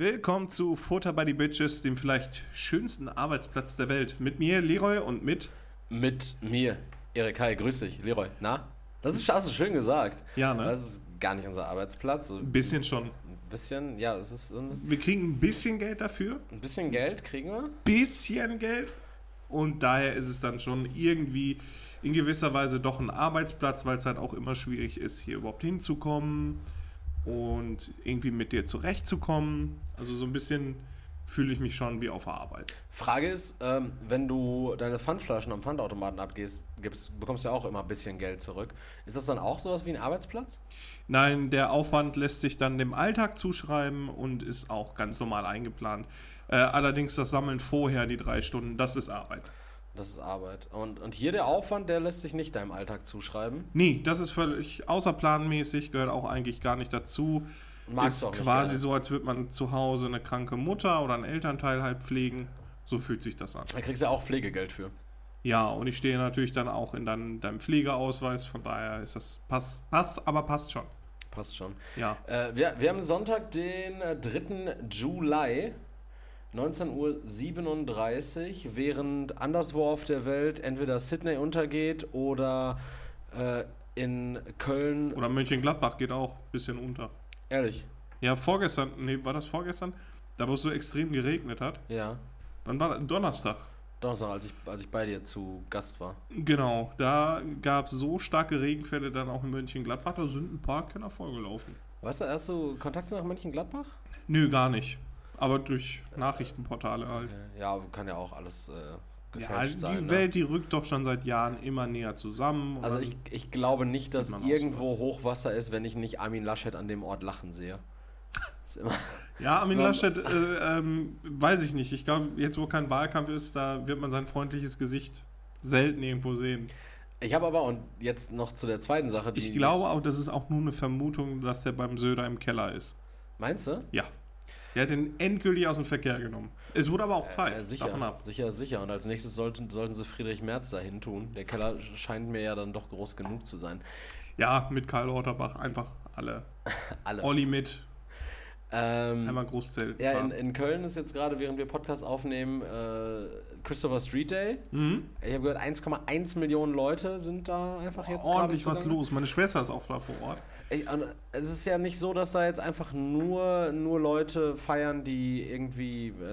Willkommen zu Futter by the Bitches, dem vielleicht schönsten Arbeitsplatz der Welt. Mit mir, Leroy, und mit. Mit mir, Erik. Hi, grüß dich, Leroy. Na? Das ist, hast du schön gesagt. Ja, ne? Das ist gar nicht unser Arbeitsplatz. Ein bisschen schon. Ein bisschen, ja, es ist. wir kriegen ein bisschen Geld dafür. Ein bisschen Geld kriegen wir. Bisschen Geld. Und daher ist es dann schon irgendwie in gewisser Weise doch ein Arbeitsplatz, weil es halt auch immer schwierig ist, hier überhaupt hinzukommen und irgendwie mit dir zurechtzukommen. Also so ein bisschen fühle ich mich schon wie auf der Arbeit. Frage ist, ähm, wenn du deine Pfandflaschen am Pfandautomaten abgibst, bekommst du ja auch immer ein bisschen Geld zurück. Ist das dann auch sowas wie ein Arbeitsplatz? Nein, der Aufwand lässt sich dann dem Alltag zuschreiben und ist auch ganz normal eingeplant. Äh, allerdings das Sammeln vorher, die drei Stunden, das ist Arbeit. Das ist Arbeit. Und, und hier der Aufwand, der lässt sich nicht deinem Alltag zuschreiben. Nee, das ist völlig außerplanmäßig, gehört auch eigentlich gar nicht dazu. Magst ist quasi so, als würde man zu Hause eine kranke Mutter oder einen Elternteil halt pflegen. So fühlt sich das an. Da kriegst du ja auch Pflegegeld für. Ja, und ich stehe natürlich dann auch in dein, deinem Pflegeausweis, von daher ist das passt, passt aber passt schon. Passt schon. Ja. Äh, wir, wir haben Sonntag, den 3. Äh, Juli. 19.37 Uhr, während anderswo auf der Welt entweder Sydney untergeht oder äh, in Köln. Oder Mönchengladbach geht auch ein bisschen unter. Ehrlich? Ja, vorgestern, nee, war das vorgestern? Da, wo es so extrem geregnet hat. Ja. Wann war das? Donnerstag. Donnerstag, als ich, als ich bei dir zu Gast war. Genau, da gab es so starke Regenfälle dann auch in Mönchengladbach, da sind ein paar Kenner vorgelaufen. Weißt du, hast du Kontakte nach Mönchengladbach? Nö, gar nicht. Aber durch Nachrichtenportale halt. Ja, kann ja auch alles äh, gefälscht ja, also die sein. Die ne? Welt, ne? die rückt doch schon seit Jahren immer näher zusammen. Also ich, ich glaube nicht, dass irgendwo Hochwasser ist, wenn ich nicht Armin Laschet an dem Ort lachen sehe. ja, Armin Laschet, äh, ähm, weiß ich nicht. Ich glaube, jetzt wo kein Wahlkampf ist, da wird man sein freundliches Gesicht selten irgendwo sehen. Ich habe aber, und jetzt noch zu der zweiten Sache, die. Ich glaube auch, das ist auch nur eine Vermutung, dass der beim Söder im Keller ist. Meinst du? Ja. Der hat den endgültig aus dem Verkehr genommen. Es wurde aber auch Zeit. Äh, sicher, davon ab. sicher, sicher. Und als nächstes sollten, sollten sie Friedrich Merz dahin tun. Der Keller scheint mir ja dann doch groß genug zu sein. Ja, mit Karl Lauterbach einfach alle. alle. Olli mit. Ähm, Einmal Großzelt. Ja, in, in, Köln ist jetzt gerade, während wir Podcast aufnehmen, äh, Christopher Street Day. Mhm. Ich habe gehört, 1,1 Millionen Leute sind da einfach jetzt. Ordentlich was los. Meine Schwester ist auch da vor Ort es ist ja nicht so, dass da jetzt einfach nur, nur Leute feiern, die irgendwie äh,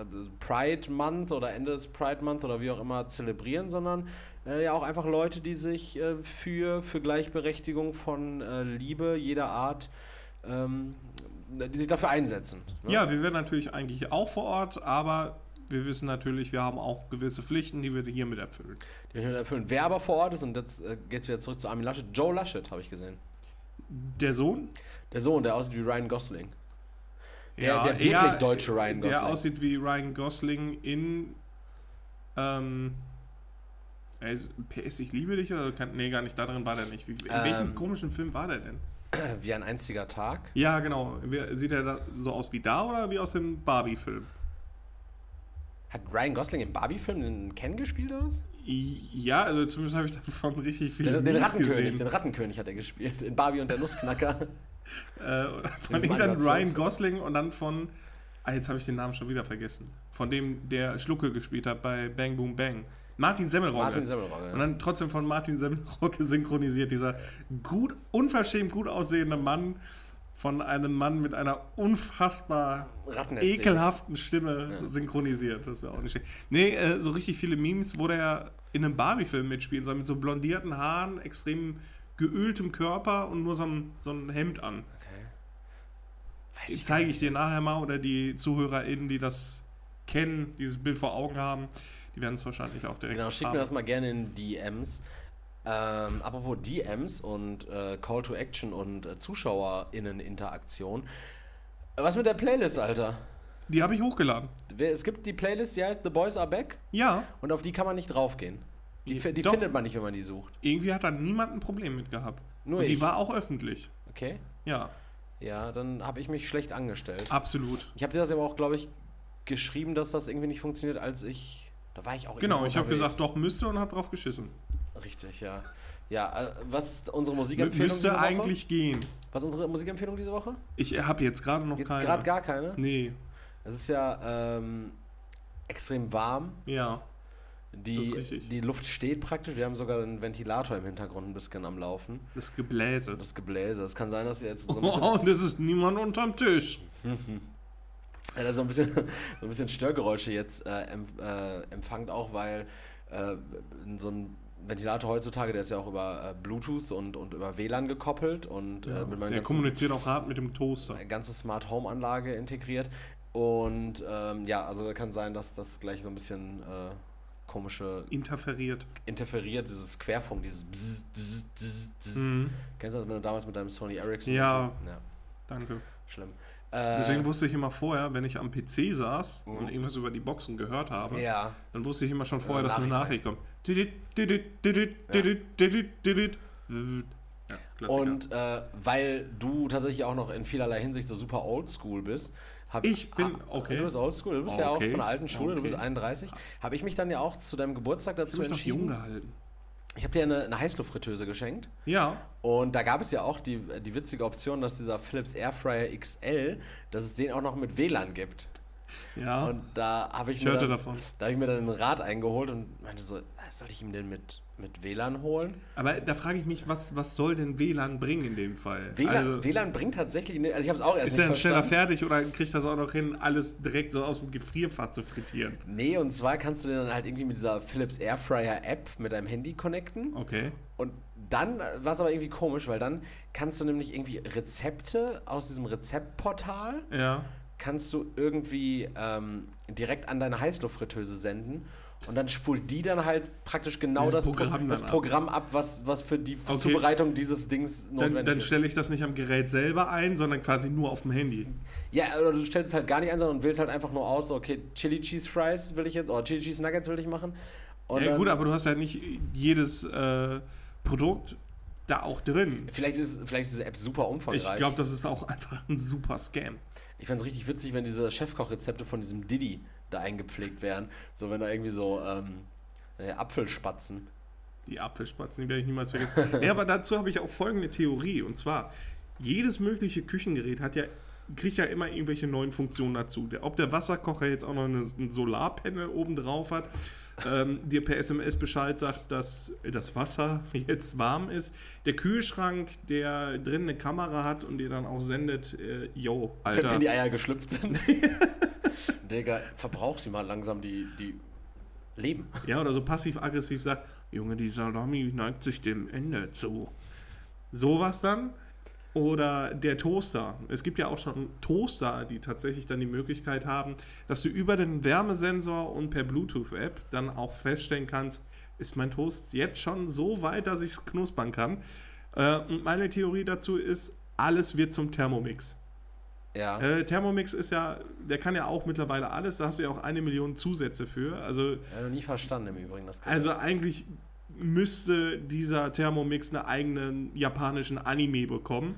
äh, Pride Month oder Ende des Pride Month oder wie auch immer zelebrieren, sondern äh, ja auch einfach Leute, die sich für, für Gleichberechtigung von Liebe jeder Art ähm, die sich dafür einsetzen. Ne? Ja, wir wären natürlich eigentlich auch vor Ort, aber wir wissen natürlich, wir haben auch gewisse Pflichten, die wir hiermit erfüllen. Die wir erfüllen. Wer aber vor Ort ist, und jetzt äh, geht es wieder zurück zu Armin Laschet, Joe Laschet habe ich gesehen. Der Sohn? Der Sohn, der aussieht wie Ryan Gosling. Der, ja, der wirklich eher, deutsche Ryan Gosling. Der aussieht wie Ryan Gosling in ähm, PS, ich liebe dich oder kann, nee, gar nicht, Darin war der nicht. Wie, in ähm, welchem komischen Film war der denn? Wie ein einziger Tag? Ja, genau. Sieht er so aus wie da oder wie aus dem Barbie-Film? Hat Ryan Gosling im Barbie-Film einen Ken gespielt was? Ja, also zumindest habe ich davon richtig viel Den, den Rattenkönig, den Rattenkönig hat er gespielt. In Barbie und der Nussknacker. Äh, von ihm dann Ryan Gosling und dann von. Ah, jetzt habe ich den Namen schon wieder vergessen. Von dem, der Schlucke gespielt hat bei Bang Boom Bang. Martin Semmelrogge. Martin Semmelrogge. Und dann trotzdem von Martin Semmelrogge synchronisiert. Dieser gut, unverschämt gut aussehende Mann, von einem Mann mit einer unfassbar ekelhaften Stimme ja. synchronisiert. Das wäre auch nicht schlecht. Nee, äh, so richtig viele Memes, wo der in einem Barbie-Film mitspielen soll, mit so blondierten Haaren, extrem geöltem Körper und nur so ein, so ein Hemd an. Okay. Ich zeige ich dir nachher mal oder die ZuhörerInnen, die das kennen, dieses Bild vor Augen haben, die werden es wahrscheinlich auch direkt Genau, schick mir das mal gerne in DMs. Ähm, apropos DMs und äh, Call to Action und äh, ZuschauerInnen-Interaktion. Was mit der Playlist, Alter? Die habe ich hochgeladen. Es gibt die Playlist, die heißt The Boys Are Back. Ja. Und auf die kann man nicht draufgehen. Die, die findet man nicht, wenn man die sucht. Irgendwie hat da niemand ein Problem mit gehabt. Nur und ich. Die war auch öffentlich. Okay. Ja. Ja, dann habe ich mich schlecht angestellt. Absolut. Ich habe dir das aber auch, glaube ich, geschrieben, dass das irgendwie nicht funktioniert, als ich. Da war ich auch Genau, ich habe gesagt, doch müsste und habe drauf geschissen. Richtig, ja. Ja, äh, was ist unsere Musikempfehlung Müsste diese Woche? eigentlich gehen. Was ist unsere Musikempfehlung diese Woche? Ich äh, habe jetzt gerade noch jetzt keine. Jetzt gerade gar keine? Nee. Es ist ja ähm, extrem warm. Ja. Die, die Luft steht praktisch. Wir haben sogar einen Ventilator im Hintergrund ein bisschen am Laufen. Das Gebläse. Das Gebläse. Es kann sein, dass ihr jetzt so ein bisschen. Oh, das ist niemand unterm Tisch. Also so ein bisschen, so ein bisschen Störgeräusche jetzt äh, äh empfangt auch, weil äh, so ein Ventilator heutzutage, der ist ja auch über äh, Bluetooth und, und über WLAN gekoppelt und äh, ja, äh, mit meinem Der kommuniziert auch hart mit dem Toaster. Ganze Smart Home Anlage integriert. Und ähm, ja, also da kann sein, dass das gleich so ein bisschen äh, komische. Interferiert. Interferiert, dieses Querfunk, dieses Bzz, Bzz, Bzz, Bzz. Mhm. Kennst du das, wenn du damals mit deinem Sony Ericsson. Ja. ja. Danke. Schlimm. Deswegen äh, wusste ich immer vorher, wenn ich am PC saß mhm. und irgendwas über die Boxen gehört habe, ja. dann wusste ich immer schon vorher, dass eine Nachricht kommt und äh, weil du tatsächlich auch noch in vielerlei Hinsicht so super oldschool bist, habe ich. bin, okay. Du bist oldschool, du bist ah, okay. ja auch von der alten Schule, okay. du bist 31. Habe ich mich dann ja auch zu deinem Geburtstag dazu ich entschieden. Jung gehalten. Ich habe dir eine, eine Heißluftfritteuse geschenkt. Ja. Und da gab es ja auch die, die witzige Option, dass dieser Philips Airfryer XL, dass es den auch noch mit WLAN gibt. Ja. Und da habe ich, ich, mir dann, da hab ich mir dann einen Rat eingeholt und meinte so, ah, soll ich ihm denn mit, mit WLAN holen? Aber da frage ich mich, was, was soll denn WLAN bringen in dem Fall? WLAN, also, WLAN bringt tatsächlich, also ich habe es auch erst Ist er dann schneller fertig oder kriegt das auch noch hin, alles direkt so aus dem Gefrierfach zu frittieren? Nee, und zwar kannst du den dann halt irgendwie mit dieser Philips Airfryer App mit deinem Handy connecten. Okay. Und dann war es aber irgendwie komisch, weil dann kannst du nämlich irgendwie Rezepte aus diesem Rezeptportal ja kannst du irgendwie ähm, direkt an deine Heißluftfritteuse senden und dann spult die dann halt praktisch genau das, Programm, das Programm ab, was, was für die okay. Zubereitung dieses Dings notwendig dann, dann ist. Dann stelle ich das nicht am Gerät selber ein, sondern quasi nur auf dem Handy. Ja, oder du stellst es halt gar nicht ein, sondern wählst halt einfach nur aus, okay, Chili Cheese Fries will ich jetzt, oder Chili Cheese Nuggets will ich machen. Und ja, gut, aber du hast ja nicht jedes äh, Produkt da auch drin. Vielleicht ist, vielleicht ist diese App super umfangreich. Ich glaube, das ist auch einfach ein super Scam ich fände es richtig witzig, wenn diese Chefkochrezepte von diesem Diddy da eingepflegt werden. So, wenn da irgendwie so ähm, äh, Apfelspatzen. Die Apfelspatzen, die werde ich niemals vergessen. ja, aber dazu habe ich auch folgende Theorie. Und zwar, jedes mögliche Küchengerät hat ja kriegt ja immer irgendwelche neuen Funktionen dazu. Ob der Wasserkocher jetzt auch noch eine, ein Solarpanel oben drauf hat, ähm, dir per SMS Bescheid sagt, dass das Wasser jetzt warm ist, der Kühlschrank, der drin eine Kamera hat und dir dann auch sendet, äh, yo, Alter. Wenn, wenn die Eier geschlüpft sind. Digga, verbrauch sie mal langsam die, die Leben. Ja, oder so passiv-aggressiv sagt, Junge, die Salami neigt sich dem Ende zu. Sowas dann oder der Toaster. Es gibt ja auch schon Toaster, die tatsächlich dann die Möglichkeit haben, dass du über den Wärmesensor und per Bluetooth-App dann auch feststellen kannst, ist mein Toast jetzt schon so weit, dass ich es knuspern kann. Äh, und meine Theorie dazu ist, alles wird zum Thermomix. Ja. Äh, Thermomix ist ja, der kann ja auch mittlerweile alles, da hast du ja auch eine Million Zusätze für. Also, ja, noch nie verstanden im Übrigen. Das also eigentlich müsste dieser Thermomix einen eigenen japanischen Anime bekommen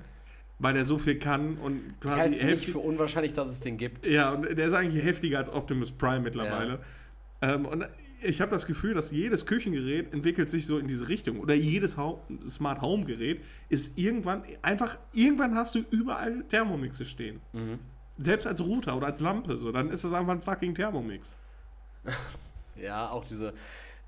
weil er so viel kann und quasi. Ich halte es nicht für unwahrscheinlich, dass es den gibt. Ja, und der ist eigentlich heftiger als Optimus Prime mittlerweile. Ja. Ähm, und ich habe das Gefühl, dass jedes Küchengerät entwickelt sich so in diese Richtung. Oder jedes ha Smart Home Gerät ist irgendwann einfach, irgendwann hast du überall Thermomixe stehen. Mhm. Selbst als Router oder als Lampe, so, dann ist das einfach ein fucking Thermomix. ja, auch diese,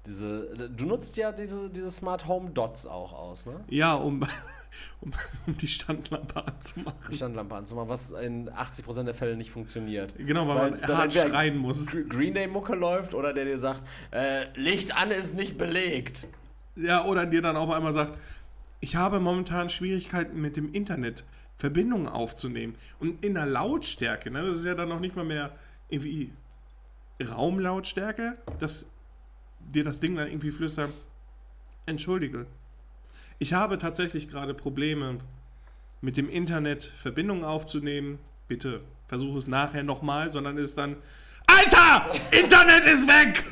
diese, du nutzt ja diese, diese Smart Home Dots auch aus, ne? Ja, um, um, um die Standlampe anzumachen. Die Standlampe anzumachen, was in 80% der Fälle nicht funktioniert. Genau, weil, weil man hart schreien muss. Green Day Mucke läuft oder der dir sagt, äh, Licht an ist nicht belegt. Ja, oder dir dann auf einmal sagt, ich habe momentan Schwierigkeiten mit dem Internet, Verbindungen aufzunehmen. Und in der Lautstärke, ne, das ist ja dann noch nicht mal mehr irgendwie Raumlautstärke, das dir das Ding dann irgendwie flüstern, entschuldige, ich habe tatsächlich gerade Probleme mit dem Internet Verbindungen aufzunehmen. Bitte versuche es nachher nochmal, sondern ist dann, Alter, Internet ist weg!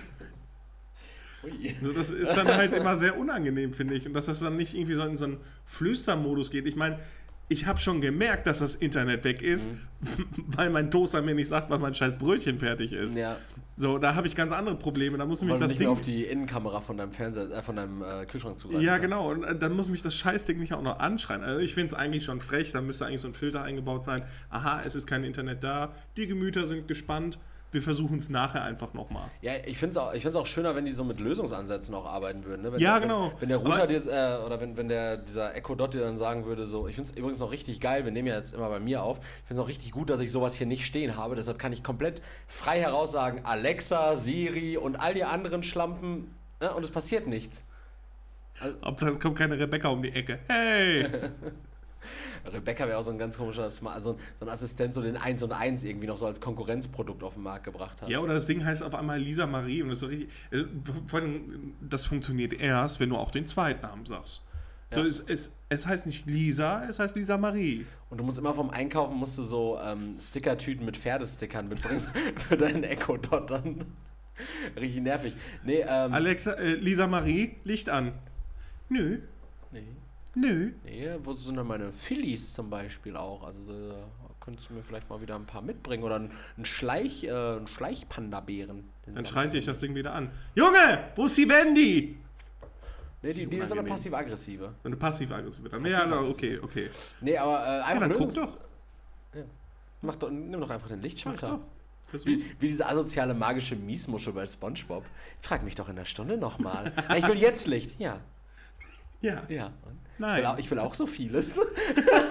Also das ist dann halt immer sehr unangenehm, finde ich. Und dass das dann nicht irgendwie so in so einen Flüstermodus geht. Ich meine, ich habe schon gemerkt, dass das Internet weg ist, mhm. weil mein Toaster mir nicht sagt, wann mein scheiß Brötchen fertig ist. Ja. So, da habe ich ganz andere Probleme. Da muss mich das nicht Ding mehr auf die Innenkamera von deinem Fernseher, äh, von deinem äh, Kühlschrank zugreifen. Ja, genau. Und äh, dann muss mich das Scheißding nicht auch noch anschreien. Also ich finde es eigentlich schon frech. Da müsste eigentlich so ein Filter eingebaut sein. Aha, es ist kein Internet da. Die Gemüter sind gespannt wir versuchen es nachher einfach nochmal. Ja, ich finde es auch, auch schöner, wenn die so mit Lösungsansätzen auch arbeiten würden. Ne? Wenn ja, der, genau. Wenn, wenn der Router dir, äh, oder wenn, wenn der, dieser Echo Dot dir dann sagen würde, so, ich finde es übrigens noch richtig geil, wir nehmen ja jetzt immer bei mir auf, ich finde es auch richtig gut, dass ich sowas hier nicht stehen habe, deshalb kann ich komplett frei heraus sagen, Alexa, Siri und all die anderen Schlampen ne? und es passiert nichts. Also, es kommt keine Rebecca um die Ecke. Hey! Rebecca wäre auch so ein ganz komischer, Smart so, also so ein Assistent, so den 1 und 1 irgendwie noch so als Konkurrenzprodukt auf den Markt gebracht hat. Ja, oder das Ding heißt auf einmal Lisa Marie und das ist richtig, äh, vor allem, das funktioniert erst, wenn du auch den Zweitnamen sagst. Ja. So, es, es, es heißt nicht Lisa, es heißt Lisa Marie. Und du musst immer vom Einkaufen musst du so ähm, Stickertüten mit Pferdestickern mitbringen für deinen Echo dort dann. Richtig nervig. Nee, ähm, Alexa, äh, Lisa Marie, Licht an. Nö. Nee. Nö. Nee, wo sind denn meine Phillies zum Beispiel auch? Also da äh, könntest du mir vielleicht mal wieder ein paar mitbringen oder ein Schleich, äh, Schleichpanda-Bären. Dann schreien sich das Ding wieder an. Junge, wo ist die Wendy? Nee, die, die ist eine passiv-aggressive. Eine passiv-aggressive. Passiv ja, okay, okay. Nee, aber äh, einfach ja, dann guck doch. Ja. Mach doch. Nimm doch einfach den Lichtschalter. Wie, wie, diese asoziale magische Miesmuschel bei SpongeBob. Frag mich doch in der Stunde nochmal. ich will jetzt Licht. Ja. Ja. Ja. Und? Nein. Ich will auch, ich will auch so vieles.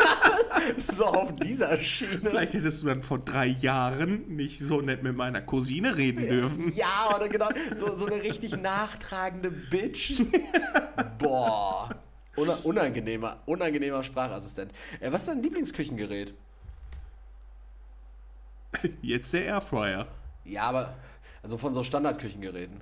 so auf dieser Schiene. Vielleicht hättest du dann vor drei Jahren nicht so nett mit meiner Cousine reden dürfen. Ja, oder genau. So, so eine richtig nachtragende Bitch. Boah. Unangenehmer, unangenehmer Sprachassistent. Äh, was ist dein Lieblingsküchengerät? Jetzt der Airfryer. Ja, aber also von so Standardküchengeräten.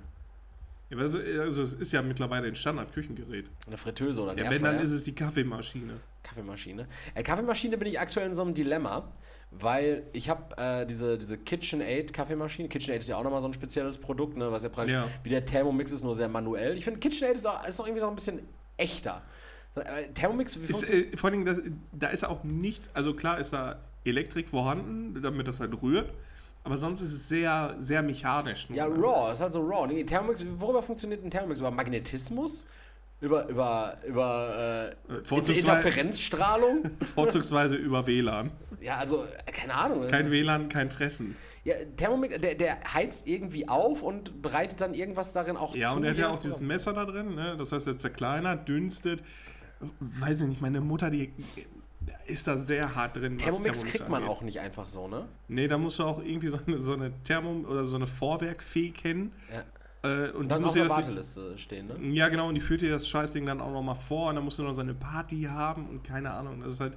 Ja, also, also, es ist ja mittlerweile ein Standard-Küchengerät. Eine Fritteuse oder ein Ja, wenn, dann ist es die Kaffeemaschine. Kaffeemaschine. Äh, Kaffeemaschine bin ich aktuell in so einem Dilemma, weil ich habe äh, diese, diese KitchenAid Kaffeemaschine. KitchenAid ist ja auch nochmal so ein spezielles Produkt, ne, was ja praktisch ja. wie der Thermomix ist, nur sehr manuell. Ich finde, KitchenAid ist auch, ist auch irgendwie so ein bisschen echter. Äh, Thermomix, wie ist, äh, Vor allem, das, da ist auch nichts, also klar ist da Elektrik vorhanden, damit das halt rührt. Aber sonst ist es sehr, sehr mechanisch. Ja, Raw, ist halt so Raw. Nee, Thermomix, worüber funktioniert ein Thermomix? Über Magnetismus? Über, über, über äh, Vorzugsweise, Interferenzstrahlung? Vorzugsweise über WLAN. Ja, also, äh, keine Ahnung. Kein WLAN, kein Fressen. Ja, Thermomix, der, der heizt irgendwie auf und bereitet dann irgendwas darin auch ja, zu. Ja, und er hat ja auch dieses Messer da drin, ne? das heißt, er zerkleinert, dünstet. Weiß ich nicht, meine Mutter, die ist da sehr hart drin. Thermomix, Thermomix kriegt man angeht. auch nicht einfach so, ne? Nee, da musst du auch irgendwie so eine, so eine Thermom- oder so eine Vorwerkfee kennen. Ja. Äh, und, und dann muss auf der Warteliste stehen, ne? Ja, genau, und die führt dir das Scheißding dann auch nochmal vor und dann musst du noch so eine Party haben und keine Ahnung. Das ist halt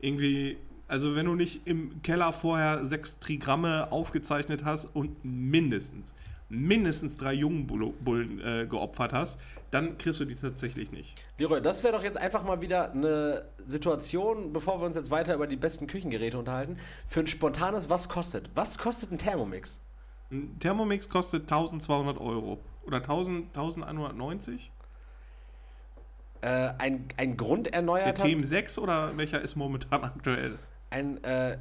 irgendwie, also wenn du nicht im Keller vorher sechs Trigramme aufgezeichnet hast und mindestens mindestens drei jungen Bullen äh, geopfert hast, dann kriegst du die tatsächlich nicht. Leroy, das wäre doch jetzt einfach mal wieder eine Situation, bevor wir uns jetzt weiter über die besten Küchengeräte unterhalten, für ein spontanes Was kostet? Was kostet ein Thermomix? Ein Thermomix kostet 1200 Euro oder 1000, 1190? Äh, ein, ein grunderneuerter. Der TM6 oder welcher ist momentan aktuell? Ein äh,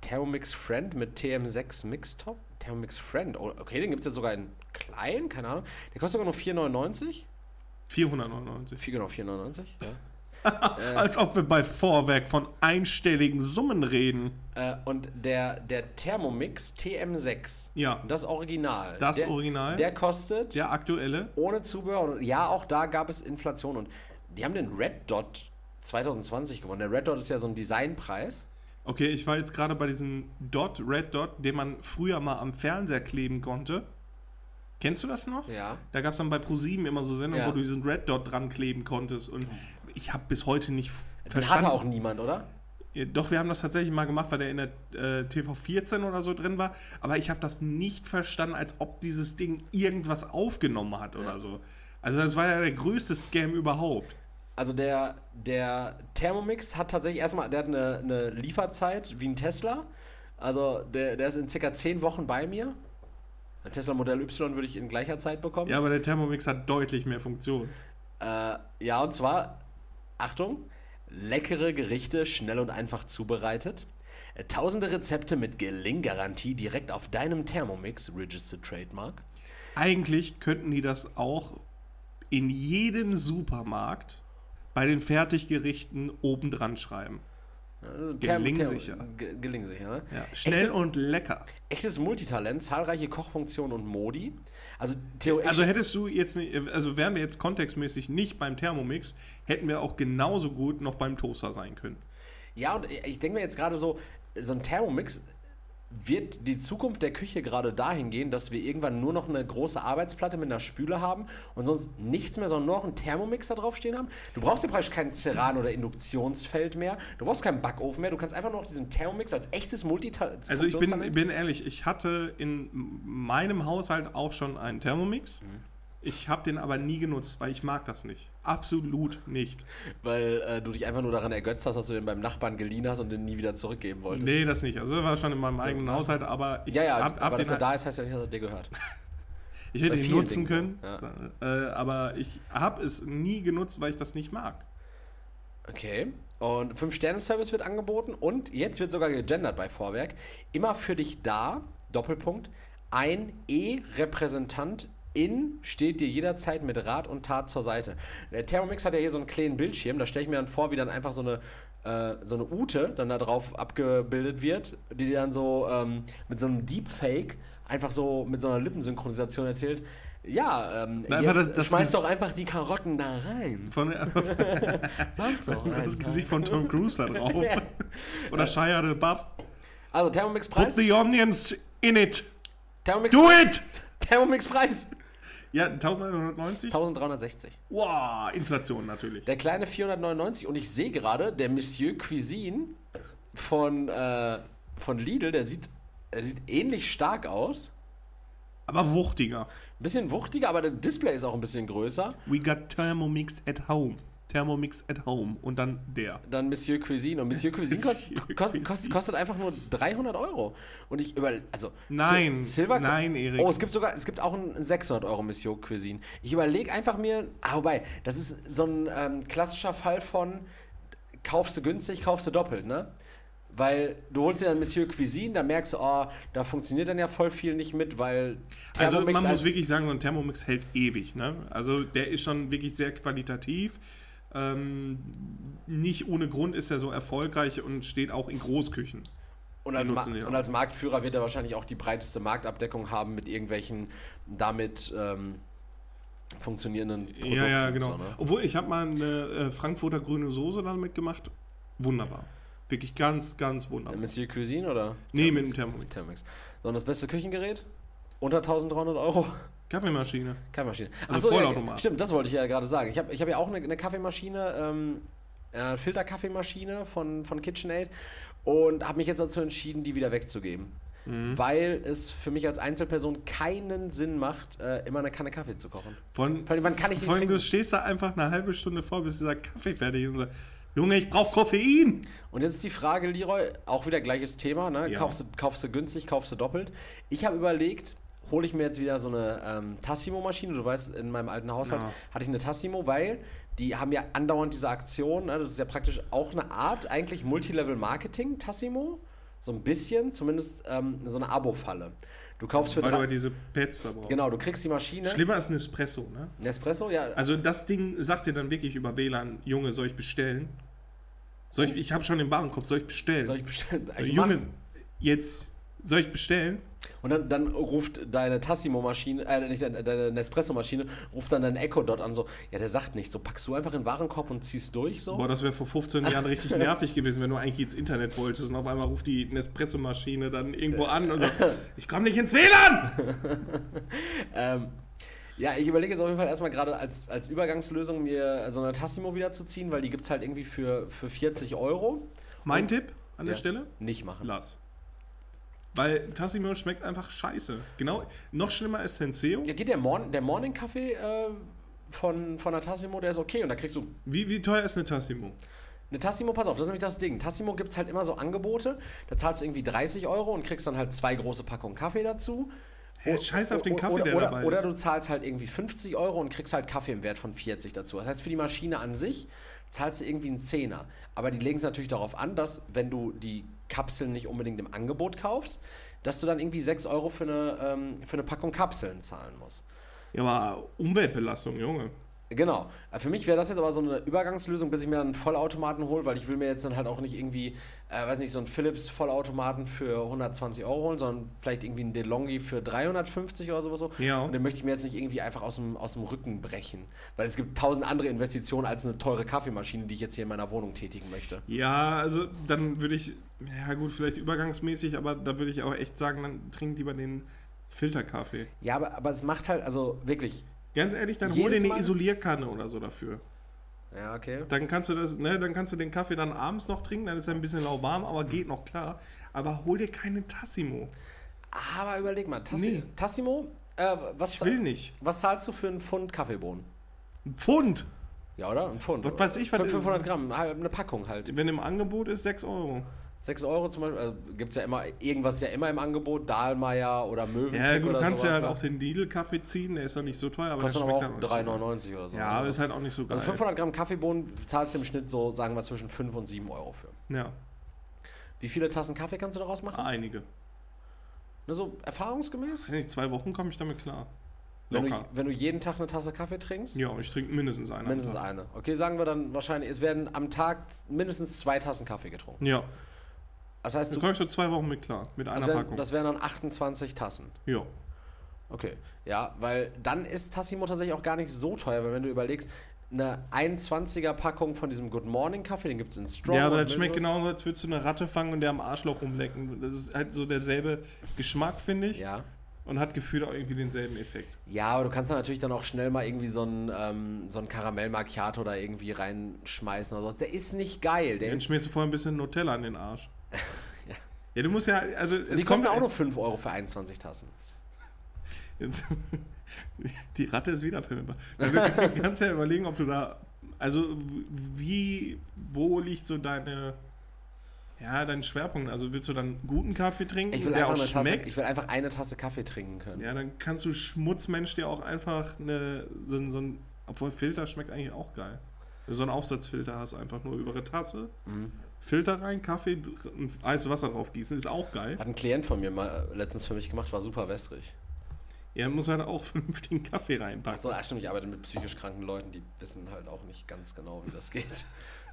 Thermomix Friend mit TM6 Mixtop? Thermomix Friend. Oh, okay, den gibt es jetzt sogar in klein, keine Ahnung. Der kostet sogar nur 4,99. 499. genau, 4,99. Ja. äh, Als ob wir bei Vorwerk von einstelligen Summen reden. Äh, und der, der Thermomix TM6. Ja. Das Original. Das der, Original. Der kostet. Der aktuelle. Ohne Zubehör. Und ja, auch da gab es Inflation. Und die haben den Red Dot 2020 gewonnen. Der Red Dot ist ja so ein Designpreis. Okay, ich war jetzt gerade bei diesem Dot, Red Dot, den man früher mal am Fernseher kleben konnte. Kennst du das noch? Ja. Da gab es dann bei ProSieben immer so Sendungen, ja. wo du diesen Red Dot dran kleben konntest. Und ich habe bis heute nicht Den verstanden. hatte auch niemand, oder? Doch, wir haben das tatsächlich mal gemacht, weil der in der äh, TV 14 oder so drin war. Aber ich habe das nicht verstanden, als ob dieses Ding irgendwas aufgenommen hat ja. oder so. Also das war ja der größte Scam überhaupt also der, der Thermomix hat tatsächlich erstmal, der hat eine, eine Lieferzeit wie ein Tesla. Also der, der ist in circa 10 Wochen bei mir. Ein Tesla Modell Y würde ich in gleicher Zeit bekommen. Ja, aber der Thermomix hat deutlich mehr Funktion. Äh, ja, und zwar, Achtung, leckere Gerichte schnell und einfach zubereitet. Äh, tausende Rezepte mit Gelinggarantie direkt auf deinem Thermomix, Registered Trademark. Eigentlich könnten die das auch in jedem Supermarkt bei den Fertiggerichten oben dran schreiben. Äh, Gelingsicher. Gelingsicher, ne? Ja. Schnell echtes, und lecker. Echtes Multitalent, zahlreiche Kochfunktionen und Modi. Also, Theo, also hättest du jetzt, also wären wir jetzt kontextmäßig nicht beim Thermomix, hätten wir auch genauso gut noch beim Toaster sein können. Ja, und ich denke mir jetzt gerade so, so ein Thermomix wird die Zukunft der Küche gerade dahin gehen, dass wir irgendwann nur noch eine große Arbeitsplatte mit einer Spüle haben und sonst nichts mehr, sondern nur noch einen Thermomix da draufstehen haben? Du brauchst ja praktisch kein Ceran oder Induktionsfeld mehr, du brauchst keinen Backofen mehr, du kannst einfach nur noch diesen Thermomix als echtes Multitasking. Also ich bin, bin, ehrlich, ich hatte in meinem Haushalt auch schon einen Thermomix. Mhm ich habe den aber nie genutzt, weil ich mag das nicht. Absolut nicht. Weil äh, du dich einfach nur daran ergötzt hast, dass du den beim Nachbarn geliehen hast und den nie wieder zurückgeben wolltest. Nee, das nicht. Also war schon in meinem eigenen ja. Haushalt, aber ich habe ja, ja, hab, hab aber dass er halt da ist, heißt ja nicht, dass er dir gehört. ich hätte ihn nutzen Dingen, können, ja. Äh, äh, aber ich habe es nie genutzt, weil ich das nicht mag. Okay. Und fünf sterne service wird angeboten und jetzt wird sogar gegendert bei Vorwerk. Immer für dich da, Doppelpunkt, ein E-Repräsentant in steht dir jederzeit mit Rat und Tat zur Seite. Der Thermomix hat ja hier so einen kleinen Bildschirm, da stelle ich mir dann vor, wie dann einfach so eine, äh, so eine Ute dann da drauf abgebildet wird, die dir dann so ähm, mit so einem Deepfake einfach so mit so einer Lippensynchronisation erzählt. Ja, ähm, Nein, jetzt das, das schmeiß doch einfach die Karotten da rein. Von, Mach doch einfach. Das Gesicht von Tom Cruise da drauf. Oder Shia the Buff. Also Thermomix-Preis. Put the onions in it. Thermomix Do it! Thermomix-Preis. Ja, 1190? 1360. Wow, Inflation natürlich. Der kleine 499 und ich sehe gerade, der Monsieur Cuisine von, äh, von Lidl, der sieht, der sieht ähnlich stark aus. Aber wuchtiger. Ein bisschen wuchtiger, aber der Display ist auch ein bisschen größer. We got Thermomix at home. Thermomix at Home und dann der. Dann Monsieur Cuisine. Und Monsieur Cuisine, kost, kost, kost, kostet einfach nur 300 Euro. Und ich über. Also, nein, Sil Silver. Nein, Erik. Oh, es gibt sogar. Es gibt auch ein 600 Euro Monsieur Cuisine. Ich überlege einfach mir. Ah, wobei, das ist so ein ähm, klassischer Fall von. Kaufst du günstig, kaufst du doppelt, ne? Weil du holst dir dann Monsieur Cuisine, da merkst du, oh, da funktioniert dann ja voll viel nicht mit, weil. Also, Thermomix also man als muss wirklich sagen, so ein Thermomix hält ewig. Ne? Also der ist schon wirklich sehr qualitativ. Ähm, nicht ohne Grund ist er so erfolgreich und steht auch in Großküchen. Und als, und als, Marktführer wird er wahrscheinlich auch die breiteste Marktabdeckung haben mit irgendwelchen damit ähm, funktionierenden Produkten. Ja, ja, genau. So, ne? Obwohl, ich habe mal eine äh, Frankfurter grüne Soße damit gemacht. Wunderbar. Wirklich ganz, ganz wunderbar. Monsieur Cuisine oder? Nee, Thermix. mit dem Thermomix. Thermomix. Sondern das beste Küchengerät? Unter 1300 Euro? Kaffeemaschine. Kaffeemaschine. Also Achso, ja, stimmt, das wollte ich ja gerade sagen. Ich habe ich hab ja auch eine, eine Kaffeemaschine, ähm, äh, Filterkaffeemaschine von, von KitchenAid und habe mich jetzt dazu entschieden, die wieder wegzugeben. Mhm. Weil es für mich als Einzelperson keinen Sinn macht, äh, immer eine Kanne Kaffee zu kochen. Von, allem, wann kann ich von, du stehst da einfach eine halbe Stunde vor, bis dieser Kaffee fertig ist. und sagst, Junge, ich brauche Koffein. Und jetzt ist die Frage, Leroy, auch wieder gleiches Thema, ne? Ja. Kaufst, du, kaufst du günstig, kaufst du doppelt. Ich habe überlegt, hole ich mir jetzt wieder so eine ähm, Tassimo-Maschine. Du weißt, in meinem alten Haushalt ja. hatte ich eine Tassimo, weil die haben ja andauernd diese Aktion. Ne? Das ist ja praktisch auch eine Art, eigentlich Multilevel-Marketing, Tassimo. So ein bisschen, zumindest ähm, so eine Abo-Falle. Du kaufst für Weil du ja diese Pads da brauchst. Genau, du kriegst die Maschine. Schlimmer ist ein Espresso, ne? Nespresso, ja. Also das Ding sagt dir dann wirklich über WLAN, Junge, soll ich bestellen? Soll ich, oh. ich habe schon den Warenkorb, soll ich bestellen? Soll ich bestellen? Also, Junge, jetzt, soll ich bestellen? Und dann, dann ruft deine Tassimo-Maschine, äh, nicht deine, Nespresso-Maschine, ruft dann dein Echo dort an, so, ja, der sagt nichts. So packst du einfach in den Warenkorb und ziehst durch, so. Boah, das wäre vor 15 Jahren richtig nervig gewesen, wenn du eigentlich ins Internet wolltest und auf einmal ruft die Nespresso-Maschine dann irgendwo an und sagt, so, ich komme nicht ins WLAN! ähm, ja, ich überlege es auf jeden Fall erstmal gerade als, als Übergangslösung, mir so eine Tassimo wiederzuziehen, weil die gibt es halt irgendwie für, für 40 Euro. Mein und, Tipp an der Stelle? Nicht machen. Lass. Weil Tassimo schmeckt einfach scheiße. Genau, noch schlimmer ist Senseo. Ja, geht der, Morn der Morning Kaffee äh, von, von der Tassimo, der ist okay und da kriegst du. Wie, wie teuer ist eine Tassimo? Eine Tassimo, pass auf, das ist nämlich das Ding. Tassimo gibt es halt immer so Angebote, da zahlst du irgendwie 30 Euro und kriegst dann halt zwei große Packungen Kaffee dazu. Hey, scheiß auf den Kaffee, oder, der oder, dabei ist. Oder du zahlst halt irgendwie 50 Euro und kriegst halt Kaffee im Wert von 40 dazu. Das heißt, für die Maschine an sich zahlst du irgendwie einen Zehner. Aber die legen es natürlich darauf an, dass wenn du die Kapseln nicht unbedingt im Angebot kaufst, dass du dann irgendwie 6 Euro für eine, ähm, für eine Packung Kapseln zahlen musst. Ja, aber Umweltbelastung, Junge. Genau. Äh, für mich wäre das jetzt aber so eine Übergangslösung, bis ich mir einen Vollautomaten hole, weil ich will mir jetzt dann halt auch nicht irgendwie, äh, weiß nicht, so einen Philips Vollautomaten für 120 Euro holen, sondern vielleicht irgendwie einen DeLonghi für 350 oder sowas so. Ja. Und den möchte ich mir jetzt nicht irgendwie einfach aus dem, aus dem Rücken brechen. Weil es gibt tausend andere Investitionen als eine teure Kaffeemaschine, die ich jetzt hier in meiner Wohnung tätigen möchte. Ja, also dann würde ich, ja gut, vielleicht übergangsmäßig, aber da würde ich auch echt sagen, dann trink lieber den Filterkaffee. Ja, aber, aber es macht halt, also wirklich, Ganz ehrlich, dann hol dir eine Mal? Isolierkanne oder so dafür. Ja, okay. Dann kannst du das, ne, dann kannst du den Kaffee dann abends noch trinken, dann ist er ein bisschen lauwarm, aber geht noch klar. Aber hol dir keine Tassimo. Aber überleg mal, Tassi nee. Tassimo, äh, was, ich will nicht. Was zahlst du für einen Pfund Kaffeebohnen? Ein Pfund? Ja, oder? Ein Pfund. Was weiß ich, was 500 Gramm, halt, eine Packung halt. Wenn im Angebot ist, 6 Euro. 6 Euro zum Beispiel, also gibt es ja immer, irgendwas ja immer im Angebot, Dahlmeier oder Möwenpick Ja gut, du kannst sowas, ja halt ne? auch den Lidl-Kaffee ziehen, der ist ja nicht so teuer, aber Kostet der schmeckt dann auch, dann auch 3,99 oder so. Ja, aber ne? ist halt auch nicht so also geil. Also 500 Gramm Kaffeebohnen zahlst du im Schnitt so, sagen wir, zwischen 5 und 7 Euro für. Ja. Wie viele Tassen Kaffee kannst du daraus machen? Einige. Nur so erfahrungsgemäß? In zwei Wochen komme ich damit klar. Wenn du, wenn du, jeden Tag eine Tasse Kaffee trinkst? Ja, ich trinke mindestens eine. Mindestens eine. Okay, sagen wir dann wahrscheinlich, es werden am Tag mindestens zwei Tassen Kaffee getrunken. Ja. Das also heißt, da komme ich zwei Wochen mit klar, mit einer das also wären, Packung. Das wären dann 28 Tassen. Ja. Okay, ja, weil dann ist Tassimo tatsächlich auch gar nicht so teuer, weil wenn du überlegst, eine 21er Packung von diesem Good Morning Kaffee, den gibt es in Strong. Ja, aber das schmeckt genauso, als würdest du eine Ratte fangen und der am Arschloch rumlecken. Das ist halt so derselbe Geschmack, finde ich. Ja. Und hat gefühlt auch irgendwie denselben Effekt. Ja, aber du kannst da natürlich dann auch schnell mal irgendwie so einen, ähm, so einen Karamell Macchiato da irgendwie reinschmeißen oder sowas. Der ist nicht geil. Der dann schmierst du vorher ein bisschen Nutella an den Arsch ja. ja, du musst ja, also es Die kommt kosten auch äh, nur 5 Euro für 21 Tassen. die Ratte ist wieder du kannst ja überlegen, ob du da, also wie, wo liegt so deine, ja, dein Schwerpunkt? Also willst du dann guten Kaffee trinken, ich will der auch eine schmeckt? Tasse, ich will einfach eine Tasse Kaffee trinken können. Ja, dann kannst du Schmutzmensch dir auch einfach eine, so, so ein, obwohl Filter schmeckt eigentlich auch geil. So einen Aufsatzfilter hast einfach nur über eine Tasse. Mhm. Filter rein, Kaffee und heißes Wasser draufgießen, ist auch geil. Hat ein Klient von mir mal äh, letztens für mich gemacht, war super wässrig. Er muss halt auch vernünftigen Kaffee reinpacken. Achso, ach stimmt, ich arbeite mit psychisch kranken Leuten, die wissen halt auch nicht ganz genau, wie das geht.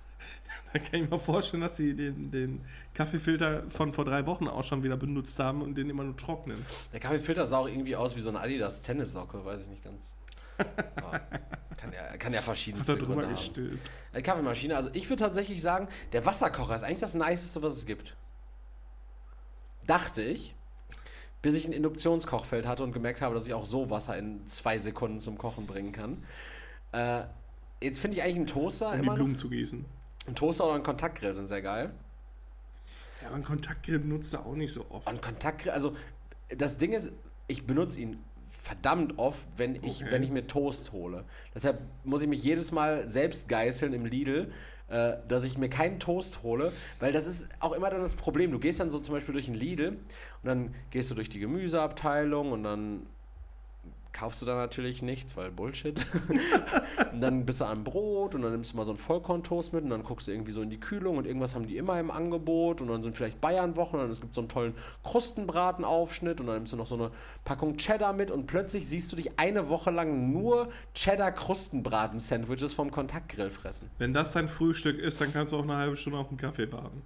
da kann ich mir vorstellen, dass sie den, den Kaffeefilter von vor drei Wochen auch schon wieder benutzt haben und den immer nur trocknen. Der Kaffeefilter sah auch irgendwie aus wie so eine Adidas-Tennissocke, weiß ich nicht ganz. Oh, kann, ja, kann ja verschiedenste Gründe haben. Äh, Kaffeemaschine. Also ich würde tatsächlich sagen, der Wasserkocher ist eigentlich das Niceste, was es gibt. Dachte ich, bis ich ein Induktionskochfeld hatte und gemerkt habe, dass ich auch so Wasser in zwei Sekunden zum Kochen bringen kann. Äh, jetzt finde ich eigentlich einen Toaster um immer. Die Blumen noch, zu gießen. Ein Toaster oder ein Kontaktgrill sind sehr geil. Ja, aber ein Kontaktgrill benutzt er auch nicht so oft. Ein Kontaktgrill, also das Ding ist, ich benutze ihn verdammt oft, wenn ich, okay. wenn ich mir Toast hole. Deshalb muss ich mich jedes Mal selbst geißeln im Lidl, äh, dass ich mir keinen Toast hole, weil das ist auch immer dann das Problem. Du gehst dann so zum Beispiel durch den Lidl und dann gehst du durch die Gemüseabteilung und dann kaufst du da natürlich nichts, weil Bullshit. und dann bist du am Brot und dann nimmst du mal so einen Vollkorntoast mit und dann guckst du irgendwie so in die Kühlung und irgendwas haben die immer im Angebot und dann sind vielleicht Bayernwochen und dann gibt es so einen tollen Krustenbratenaufschnitt und dann nimmst du noch so eine Packung Cheddar mit und plötzlich siehst du dich eine Woche lang nur Cheddar-Krustenbraten-Sandwiches vom Kontaktgrill fressen. Wenn das dein Frühstück ist, dann kannst du auch eine halbe Stunde auf einen Kaffee warten.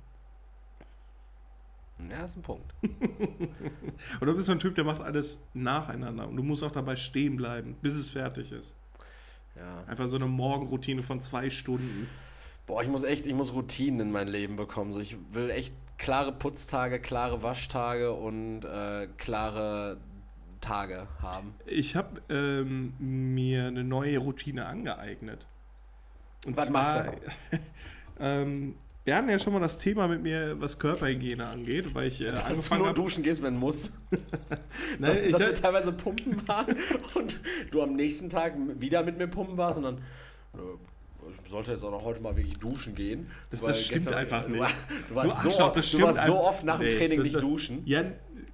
Ja, ist ein Punkt. und du bist so ein Typ, der macht alles nacheinander und du musst auch dabei stehen bleiben, bis es fertig ist. Ja. Einfach so eine Morgenroutine von zwei Stunden. Boah, ich muss echt, ich muss Routinen in mein Leben bekommen. So, ich will echt klare Putztage, klare Waschtage und äh, klare Tage haben. Ich habe ähm, mir eine neue Routine angeeignet. Und Was zwar, machst du? ähm, wir hatten ja schon mal das Thema mit mir, was Körperhygiene angeht, weil ich äh, Dass du nur duschen gehst, wenn muss. Nein, dass, dass wir teilweise pumpen waren und du am nächsten Tag wieder mit mir pumpen warst und dann ich äh, sollte jetzt auch noch heute mal wirklich duschen gehen. Das, das stimmt gestern, äh, einfach nicht. Du, warst, du warst, so, oft, du warst so, oft nach dem nee, Training nicht duschen. Ja,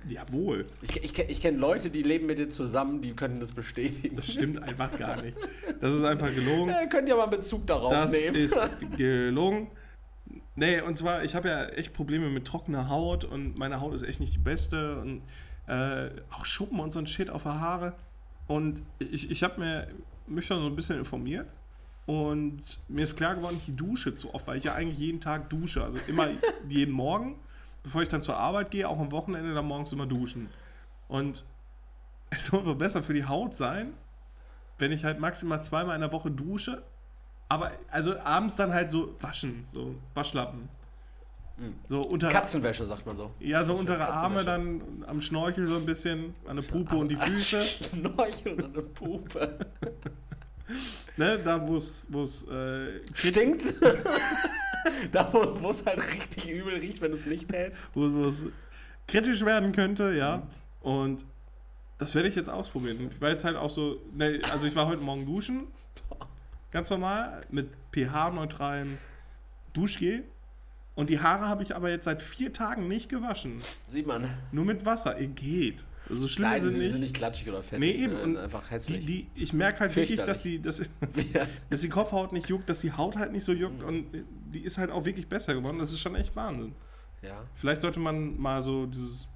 jawohl. Ich, ich, ich kenne Leute, die leben mit dir zusammen, die können das bestätigen. Das stimmt einfach gar nicht. Das ist einfach gelogen. Ja, könnt ihr mal Bezug darauf das nehmen. Das ist gelogen. Nee, und zwar, ich habe ja echt Probleme mit trockener Haut und meine Haut ist echt nicht die beste und äh, auch Schuppen und so ein Shit auf der Haare. Und ich, ich habe mich schon so ein bisschen informiert und mir ist klar geworden, ich dusche zu oft, weil ich ja eigentlich jeden Tag dusche. Also immer jeden Morgen, bevor ich dann zur Arbeit gehe, auch am Wochenende dann morgens immer duschen. Und es soll wohl besser für die Haut sein, wenn ich halt maximal zweimal in der Woche dusche aber also abends dann halt so waschen, so Waschlappen. Mhm. So unter Katzenwäsche sagt man so. Ja, so untere Arme dann am Schnorchel so ein bisschen, an der Pupe also, und die also Füße. Schnorchel und an der Pupe. ne, da wo es äh, stinkt. da wo es halt richtig übel riecht, wenn es nicht hält. Wo es kritisch werden könnte, ja. Mhm. Und das werde ich jetzt ausprobieren. Ich war jetzt halt auch so, ne, also ich war heute Morgen duschen Ganz normal mit ph neutralen Duschgel. Und die Haare habe ich aber jetzt seit vier Tagen nicht gewaschen. Sieht man. Nur mit Wasser. Ihr geht. Also schlimm Nein, sind sie nicht. sind nicht klatschig oder fettig. Nee, eben. Äh, und einfach hässlich. Die, die, ich merke halt wirklich, dass die, dass, ja. dass die Kopfhaut nicht juckt, dass die Haut halt nicht so juckt. Mhm. Und die ist halt auch wirklich besser geworden. Das ist schon echt Wahnsinn. Ja. Vielleicht sollte man mal so dieses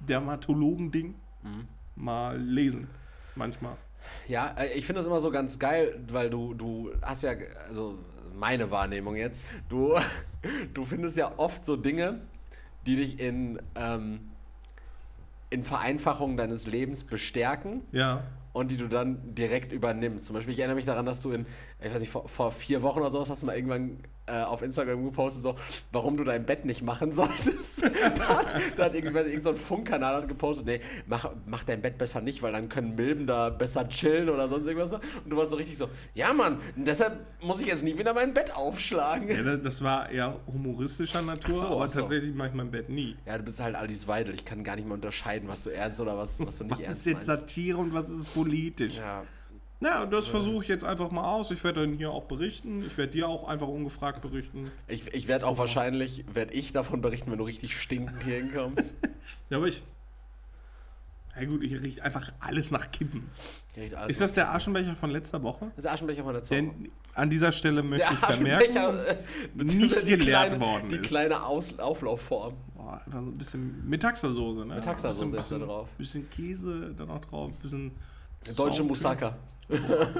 Dermatologen-Ding mhm. mal lesen. Manchmal. Ja, äh, ich finde das immer so ganz geil, weil du, du hast ja, also meine Wahrnehmung jetzt, du, du findest ja oft so Dinge, die dich in, ähm, in Vereinfachung deines Lebens bestärken. Ja und die du dann direkt übernimmst. Zum Beispiel, ich erinnere mich daran, dass du in, ich weiß nicht, vor, vor vier Wochen oder sowas hast du mal irgendwann äh, auf Instagram gepostet, so, warum du dein Bett nicht machen solltest. da, hat irgendwie, irgend so ein Funkkanal hat gepostet, nee, mach, mach dein Bett besser nicht, weil dann können Milben da besser chillen oder sonst irgendwas. Ne? Und du warst so richtig so, ja Mann, deshalb muss ich jetzt nie wieder mein Bett aufschlagen. Ja, das war eher humoristischer Natur, so, aber so. tatsächlich mache ich mein Bett nie. Ja, du bist halt Alice Weidel, ich kann gar nicht mehr unterscheiden, was du ernst oder was, was du nicht was ernst meinst. Was ist jetzt Satire und was ist Politik? politisch. Ja. Ja, das versuche ich jetzt einfach mal aus. Ich werde dann hier auch berichten. Ich werde dir auch einfach ungefragt berichten. Ich, ich werde auch wahrscheinlich, werde ich davon berichten, wenn du richtig stinkend hier hinkommst. ja, aber ich. Hey gut, ich rieche einfach alles nach Kippen. Alles ist das der Aschenbecher von letzter Woche? Das ist der Aschenbecher von letzter Woche. Denn an dieser Stelle möchte der ich vermerken, äh, nicht geleert kleine, worden die ist. kleine Aus Auflaufform. Boah, einfach so ein bisschen Metaxersoße, ne? Metaxersoße ist da drauf. Bisschen Käse dann auch drauf, bisschen deutsche Sound Musaka.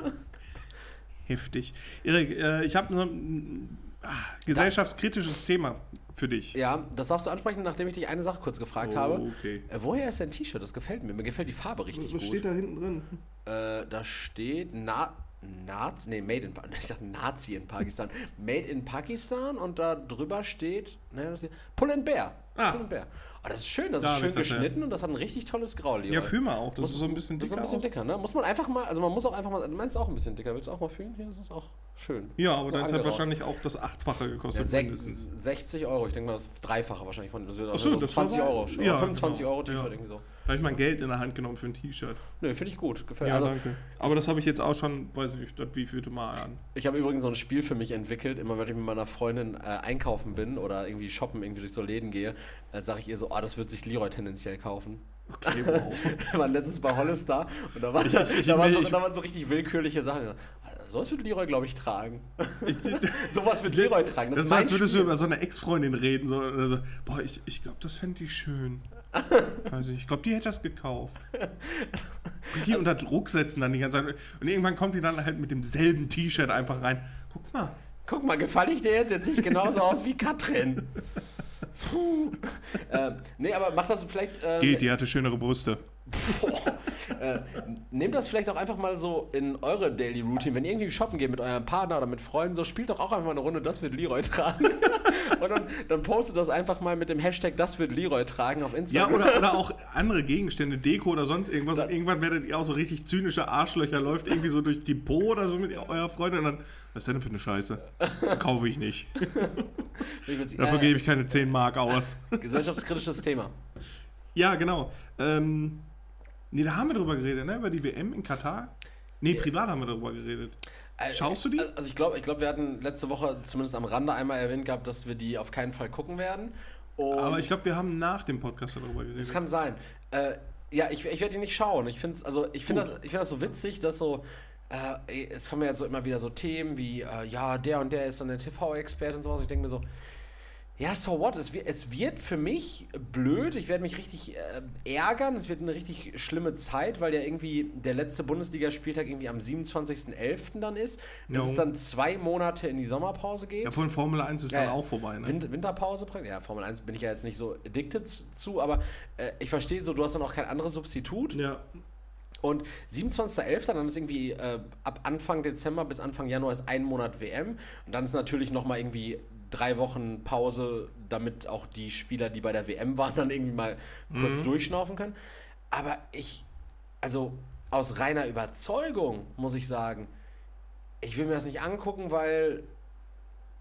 Heftig. Erik, äh, ich habe ein ah, gesellschaftskritisches Thema für dich. Ja, das darfst du ansprechen, nachdem ich dich eine Sache kurz gefragt oh, habe. Okay. Äh, woher ist dein T-Shirt? Das gefällt mir. Mir gefällt die Farbe richtig was gut. Was steht da hinten drin? Äh, da steht Na Nazi, nee, Made in, ich dachte Nazi in Pakistan. Made in Pakistan und da drüber steht, ne, das hier, Pull and Bear. Ah. Pull and Bear. Oh, das ist schön, das da ist schön geschnitten ja. und das hat ein richtig tolles Grau, Leroy. Ja, fühl mal auch, das muss, ist so ein bisschen dicker. Das ist ein bisschen dicker, ne? Muss man einfach mal, also man muss auch einfach mal, du meinst auch ein bisschen dicker, willst du auch mal fühlen? Hier, das ist auch schön. Ja, aber deins hat wahrscheinlich auch das Achtfache gekostet. Ja, mindestens. 60 Euro, ich denke mal das Dreifache wahrscheinlich von, das wird also Achso, so das 20 Euro, ja, 25 genau. Euro T-Shirt ja. irgendwie so habe ich mein Geld in der Hand genommen für ein T-Shirt. Nö, finde ich gut. Gefällt mir. Ja, also, danke. Aber das habe ich jetzt auch schon, weiß ich nicht, wie wievielte Mal an. Ich habe übrigens so ein Spiel für mich entwickelt. Immer wenn ich mit meiner Freundin äh, einkaufen bin oder irgendwie shoppen, irgendwie durch so Läden gehe, äh, sage ich ihr so, oh, das wird sich Leroy tendenziell kaufen. Okay, wow. Wir waren letztens bei Hollister und da, war, ich, ich, da, waren so, da, waren so, richtig willkürliche Sachen. So, also, Sowas wird Leroy, glaube ich, tragen. Sowas wird Leroy tragen. Das, das ist, als würdest du über so eine Ex-Freundin reden. So, so, also, boah, ich, ich glaube, das fände ich schön. Also ich glaube, die hätte das gekauft. Und die unter Druck setzen dann die ganze Zeit. Und irgendwann kommt die dann halt mit demselben T-Shirt einfach rein. Guck mal. Guck mal, gefalle ich dir jetzt? Jetzt sehe ich genauso aus wie Katrin. Puh. Äh, nee, aber mach das vielleicht. Äh, Geht, die hatte schönere Brüste. äh, nehmt das vielleicht auch einfach mal so in eure Daily Routine. Wenn ihr irgendwie shoppen geht mit eurem Partner oder mit Freunden, so spielt doch auch einfach mal eine Runde, das wird Leroy tragen. Und dann, dann postet das einfach mal mit dem Hashtag, das wird Leroy tragen auf Instagram. Ja, oder, oder auch andere Gegenstände, Deko oder sonst irgendwas. und irgendwann werdet ihr auch so richtig zynische Arschlöcher, läuft irgendwie so durch die Po oder so mit eurer Freundin und dann, was ist denn für eine Scheiße? Kaufe ich nicht. Dafür gebe ich keine 10 Mark aus. Gesellschaftskritisches Thema. Ja, genau. Ähm, nee, da haben wir drüber geredet, ne? Über die WM in Katar. Nee, privat haben wir darüber geredet. Äh, Schaust du die? Also ich glaube, ich glaub, wir hatten letzte Woche zumindest am Rande einmal erwähnt gehabt, dass wir die auf keinen Fall gucken werden. Und Aber ich glaube, wir haben nach dem Podcast darüber geredet. Das kann sein. Äh, ja, ich, ich werde die nicht schauen. Ich finde also, ich find das, find das so witzig, dass so äh, es kommen ja so immer wieder so Themen wie, äh, ja, der und der ist dann der TV-Experte und sowas. Ich denke mir so, ja, so what? Es, es wird für mich blöd. Ich werde mich richtig äh, ärgern. Es wird eine richtig schlimme Zeit, weil ja irgendwie der letzte Bundesligaspieltag irgendwie am 27.11. dann ist. Bis no. es dann zwei Monate in die Sommerpause geht. Ja, von Formel 1 ist ja, dann auch vorbei, ne? Win Winterpause praktisch. Ja, Formel 1 bin ich ja jetzt nicht so addicted zu, aber äh, ich verstehe so, du hast dann auch kein anderes Substitut. Ja. Und 27.11., dann ist irgendwie äh, ab Anfang Dezember bis Anfang Januar ist ein Monat WM. Und dann ist natürlich nochmal irgendwie drei Wochen Pause, damit auch die Spieler, die bei der WM waren, dann irgendwie mal kurz mhm. durchschnaufen können. Aber ich, also aus reiner Überzeugung muss ich sagen, ich will mir das nicht angucken, weil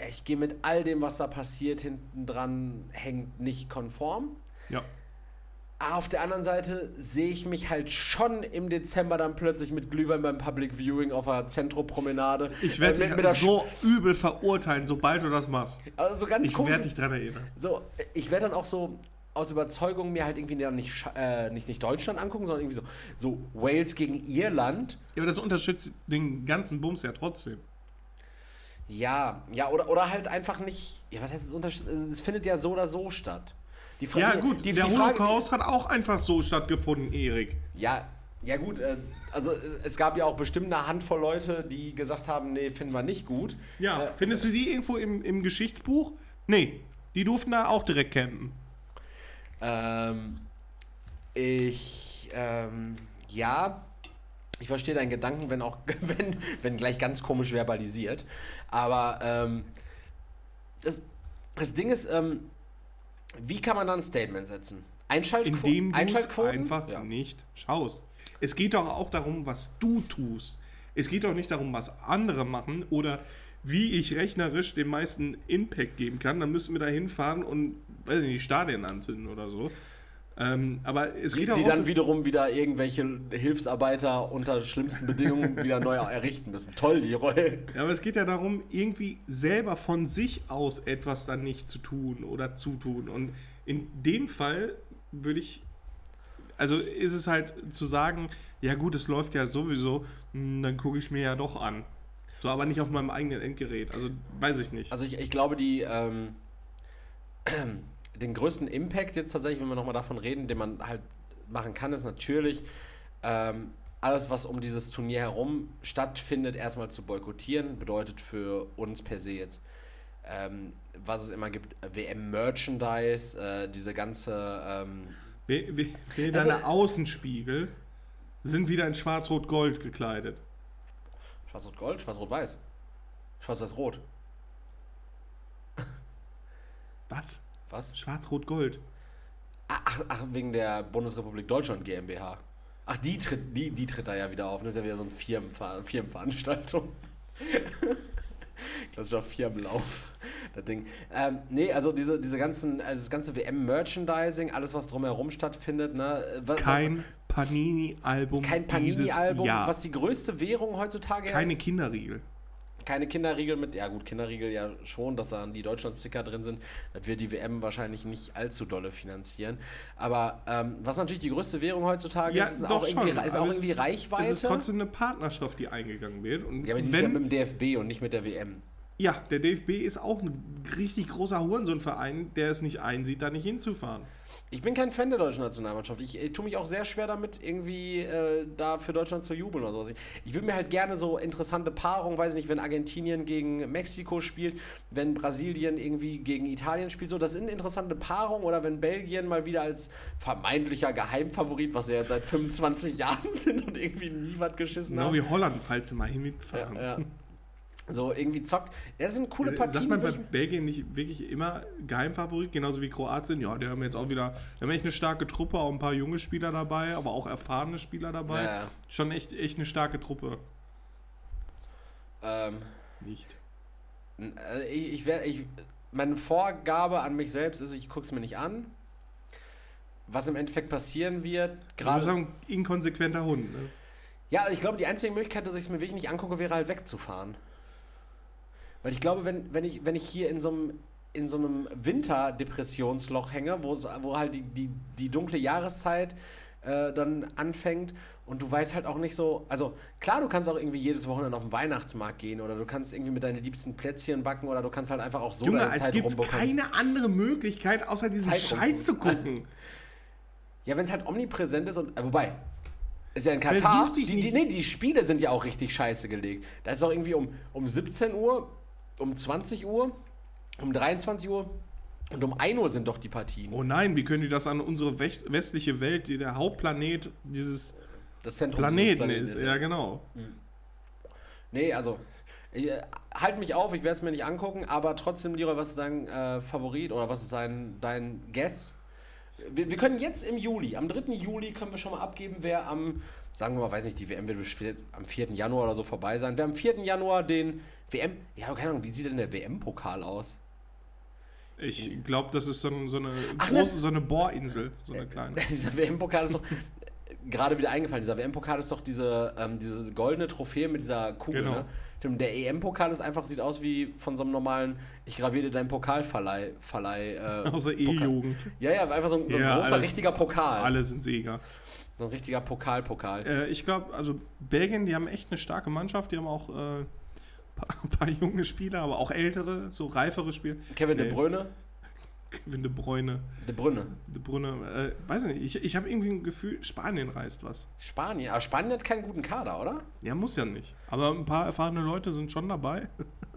ich gehe mit all dem, was da passiert, hinten dran hängt, nicht konform. Ja. Ah, auf der anderen Seite sehe ich mich halt schon im Dezember dann plötzlich mit Glühwein beim Public Viewing auf einer Zentropromenade. Ich werde äh, dich so übel verurteilen, sobald du das machst. Also ganz ich werde dich dran erinnern. So, ich werde dann auch so aus Überzeugung mir halt irgendwie nicht, äh, nicht, nicht Deutschland angucken, sondern irgendwie so, so Wales gegen Irland. Ja, aber das unterstützt den ganzen Bums ja trotzdem. Ja, ja, oder, oder halt einfach nicht. Ja, was heißt das Unterschied? Es findet ja so oder so statt. Die Frage, ja, gut, die, der die Frage, Holocaust hat auch einfach so stattgefunden, Erik. Ja, ja gut, äh, also es gab ja auch bestimmt eine Handvoll Leute, die gesagt haben, nee, finden wir nicht gut. Ja, äh, findest also du die irgendwo im, im Geschichtsbuch? Nee, die durften da auch direkt campen. Ähm, ich, ähm, ja, ich verstehe deinen Gedanken, wenn auch, wenn, wenn gleich ganz komisch verbalisiert. Aber ähm, das, das Ding ist, ähm, wie kann man da ein Statement setzen? Einschaltquoten? Indem du Einschaltquoten? einfach ja. nicht schaust. Es geht doch auch darum, was du tust. Es geht doch nicht darum, was andere machen oder wie ich rechnerisch den meisten Impact geben kann. Dann müssen wir da hinfahren und, weiß nicht, Stadien anzünden oder so. Ähm, aber es die, geht auch die dann wiederum wieder irgendwelche Hilfsarbeiter unter schlimmsten Bedingungen wieder neu errichten müssen. Toll, die Rolle. Ja, aber es geht ja darum, irgendwie selber von sich aus etwas dann nicht zu tun oder zu tun. Und in dem Fall würde ich, also ist es halt zu sagen, ja gut, es läuft ja sowieso, hm, dann gucke ich mir ja doch an. So, aber nicht auf meinem eigenen Endgerät. Also weiß ich nicht. Also ich, ich glaube, die ähm, den größten Impact jetzt tatsächlich, wenn wir nochmal davon reden, den man halt machen kann, ist natürlich ähm, alles, was um dieses Turnier herum stattfindet, erstmal zu boykottieren, bedeutet für uns per se jetzt, ähm, was es immer gibt, WM-Merchandise, äh, diese ganze... Ähm, w also, deine Außenspiegel sind wieder in schwarz-rot-gold gekleidet. Schwarz-rot-gold, schwarz-rot-weiß. Schwarz-weiß-rot. Was? Was? Schwarz-Rot-Gold. Ach, ach, wegen der Bundesrepublik Deutschland GmbH. Ach, die tritt, die, die tritt da ja wieder auf. Das ne? ist ja wieder so eine Firmenver Firmenveranstaltung. Klassischer Firmenlauf. Das Ding. Ähm, nee, also diese, diese ganzen, also das ganze WM-Merchandising, alles, was drumherum stattfindet, ne? Was, Kein Panini-Album. Kein Panini-Album, was die größte Währung heutzutage Keine ist. Keine Kinderriegel keine Kinderriegel mit, ja gut, Kinderriegel ja schon, dass da die Deutschlandsticker drin sind, Das wird die WM wahrscheinlich nicht allzu dolle finanzieren. Aber ähm, was natürlich die größte Währung heutzutage ja, ist, ist, auch irgendwie, ist auch, irgendwie, Reichweite. Es ist trotzdem eine Partnerschaft, die eingegangen wird. Und ja, aber die wenn, ist ja mit dem DFB und nicht mit der WM. Ja, der DFB ist auch ein richtig großer Hurensohnverein, der es nicht einsieht, da nicht hinzufahren. Ich bin kein Fan der deutschen Nationalmannschaft. Ich, ich äh, tue mich auch sehr schwer damit, irgendwie äh, da für Deutschland zu jubeln oder sowas. Ich würde mir halt gerne so interessante Paarungen, weiß nicht, wenn Argentinien gegen Mexiko spielt, wenn Brasilien irgendwie gegen Italien spielt, so, das sind interessante Paarungen oder wenn Belgien mal wieder als vermeintlicher Geheimfavorit, was sie jetzt seit 25 Jahren sind und irgendwie nie was geschissen genau haben. Genau wie Holland, falls sie mal hinfahren. Ja, ja so irgendwie zockt. Das sind coole äh, Partien. Sagt man bei Belgien nicht wirklich immer Geheimfavorit, genauso wie Kroatien? Ja, die haben jetzt auch wieder, die haben echt eine starke Truppe, auch ein paar junge Spieler dabei, aber auch erfahrene Spieler dabei. Naja. Schon echt, echt eine starke Truppe. Ähm, nicht. Also ich, ich, wär, ich, meine Vorgabe an mich selbst ist, ich gucke es mir nicht an. Was im Endeffekt passieren wird, gerade. Du bist ein inkonsequenter Hund, ne? Ja, also ich glaube, die einzige Möglichkeit, dass ich es mir wirklich nicht angucke, wäre halt wegzufahren. Weil ich glaube, wenn, wenn, ich, wenn ich hier in so einem in so einem Winterdepressionsloch hänge, wo, halt die, die, die dunkle Jahreszeit äh, dann anfängt und du weißt halt auch nicht so, also klar, du kannst auch irgendwie jedes Wochenende auf den Weihnachtsmarkt gehen oder du kannst irgendwie mit deinen liebsten Plätzchen backen oder du kannst halt einfach auch so Junge, deine Zeit es gibt keine andere Möglichkeit, außer diesen Zeit Scheiß zu gucken. Ja, wenn es halt omnipräsent ist und, äh, wobei, ist ja in Katar. Die, die, nee, die Spiele sind ja auch richtig scheiße gelegt. Da ist auch irgendwie um, um 17 Uhr um 20 Uhr, um 23 Uhr und um 1 Uhr sind doch die Partien. Oh nein, wie können die das an unsere westliche Welt, die der Hauptplanet dieses das Zentrum Planeten, Planeten ist. ist? Ja, genau. Hm. Nee, also ich, äh, halt mich auf, ich werde es mir nicht angucken, aber trotzdem, Leroy, was ist dein äh, Favorit oder was ist dein, dein Guess? Wir, wir, können jetzt im Juli, am 3. Juli können wir schon mal abgeben, wer am, sagen wir mal, weiß nicht, die WM wird am 4. Januar oder so vorbei sein, wer am 4. Januar den WM? Ja, keine Ahnung, wie sieht denn der WM-Pokal aus? Ich glaube, das ist so, so eine Ach, ne? große, ne? so eine Bohrinsel, so eine äh, kleine. dieser WM-Pokal ist doch äh, gerade wieder eingefallen. Dieser WM-Pokal ist doch diese, ähm, diese goldene Trophäe mit dieser Kugel. Genau. Ne? Der EM-Pokal ist einfach sieht aus wie von so einem normalen. Ich graviere deinen Pokalverleih. Verleih, äh, Aus der E-Jugend. Ja, ja, einfach so, so ja, ein großer alle, richtiger Pokal. Alle sind Sieger. So ein richtiger Pokal-Pokal. Äh, ich glaube, also Belgien, die haben echt eine starke Mannschaft. Die haben auch äh, paar, paar junge Spieler, aber auch ältere, so reifere Spieler. Kevin De Bruyne? Kevin De Bruyne. De Bruyne. De Bruyne. Äh, weiß nicht, ich, ich habe irgendwie ein Gefühl, Spanien reißt was. Spanien? Aber Spanien hat keinen guten Kader, oder? Ja, muss ja nicht. Aber ein paar erfahrene Leute sind schon dabei.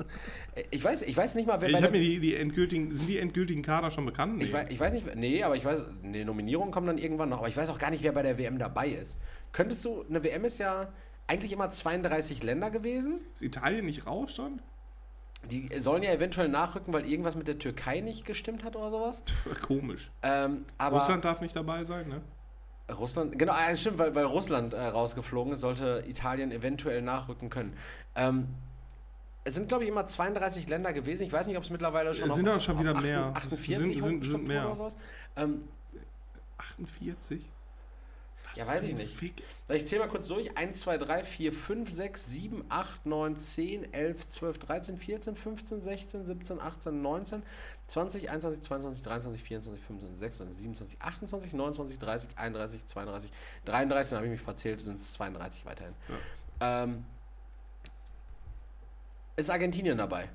ich, weiß, ich weiß nicht mal, wer. Ich habe mir die, die endgültigen, sind die endgültigen Kader schon bekannt? Nee. Ich, weiß, ich weiß nicht, nee, aber ich weiß, eine Nominierung kommt dann irgendwann noch. Aber ich weiß auch gar nicht, wer bei der WM dabei ist. Könntest du, eine WM ist ja eigentlich immer 32 Länder gewesen. Ist Italien nicht raus schon? Die sollen ja eventuell nachrücken, weil irgendwas mit der Türkei nicht gestimmt hat oder sowas. komisch. Ähm, Russland darf nicht dabei sein, ne? Russland, genau, äh, stimmt, weil, weil Russland äh, rausgeflogen ist, sollte Italien eventuell nachrücken können. Ähm, es sind, glaube ich, immer 32 Länder gewesen. Ich weiß nicht, ob es mittlerweile schon. Es sind auch schon wieder 8, mehr. 48 sind, sind, sind mehr. oder sowas. Ähm, 48? ja, weiß ich nicht. Ich zähle mal kurz durch. 1, 2, 3, 4, 5, 6, 7, 8, 9, 10, 11, 12, 13, 14, 15, 16, 17, 18, 19, 20, 21, 22, 23, 24, 25, 26, 27, 28, 29, 30, 31, 32, 33. Dann habe ich mich verzählt, sind es 32 weiterhin. Ja. Ähm, ist Argentinien dabei?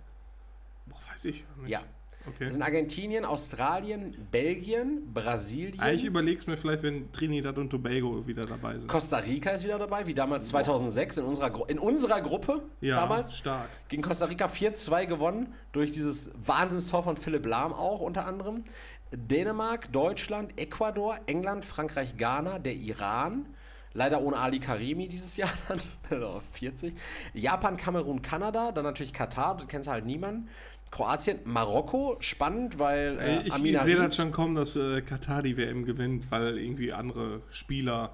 Boah, weiß ich. Nicht. Ja. Okay. Das sind Argentinien, Australien, Belgien, Brasilien. Eigentlich ah, überlegst es mir vielleicht, wenn Trinidad und Tobago wieder dabei sind. Costa Rica ist wieder dabei, wie damals 2006 in unserer, in unserer Gruppe. Ja, damals. stark. Gegen Costa Rica 4-2 gewonnen, durch dieses Wahnsinnstor von Philipp Lahm auch unter anderem. Dänemark, Deutschland, Ecuador, England, Frankreich, Ghana, der Iran. Leider ohne Ali Karimi dieses Jahr, dann 40. Also Japan, Kamerun, Kanada, dann natürlich Katar, du kennst halt niemanden. Kroatien, Marokko, spannend, weil äh, äh ich, Amina ich sehe das schon kommen, dass äh, Katar die WM gewinnt, weil irgendwie andere Spieler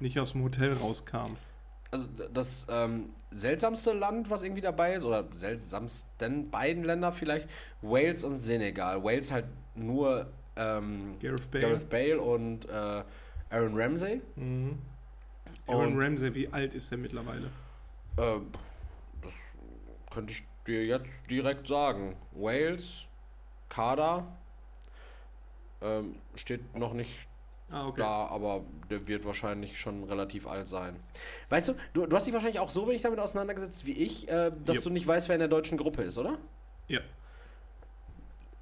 nicht aus dem Hotel rauskamen. Also das ähm, seltsamste Land, was irgendwie dabei ist, oder seltsamsten beiden Länder vielleicht, Wales und Senegal. Wales halt nur ähm, Gareth, Bale. Gareth, Bale. und äh, Aaron Ramsey. Mhm. Aaron und, Ramsey, wie alt ist der mittlerweile? Äh, das könnte ich dir jetzt direkt sagen. Wales, Kader, ähm, steht noch nicht ah, okay. da, aber der wird wahrscheinlich schon relativ alt sein. Weißt du, du, du hast dich wahrscheinlich auch so wenig damit auseinandergesetzt wie ich, äh, dass yep. du nicht weißt, wer in der deutschen Gruppe ist, oder? Ja.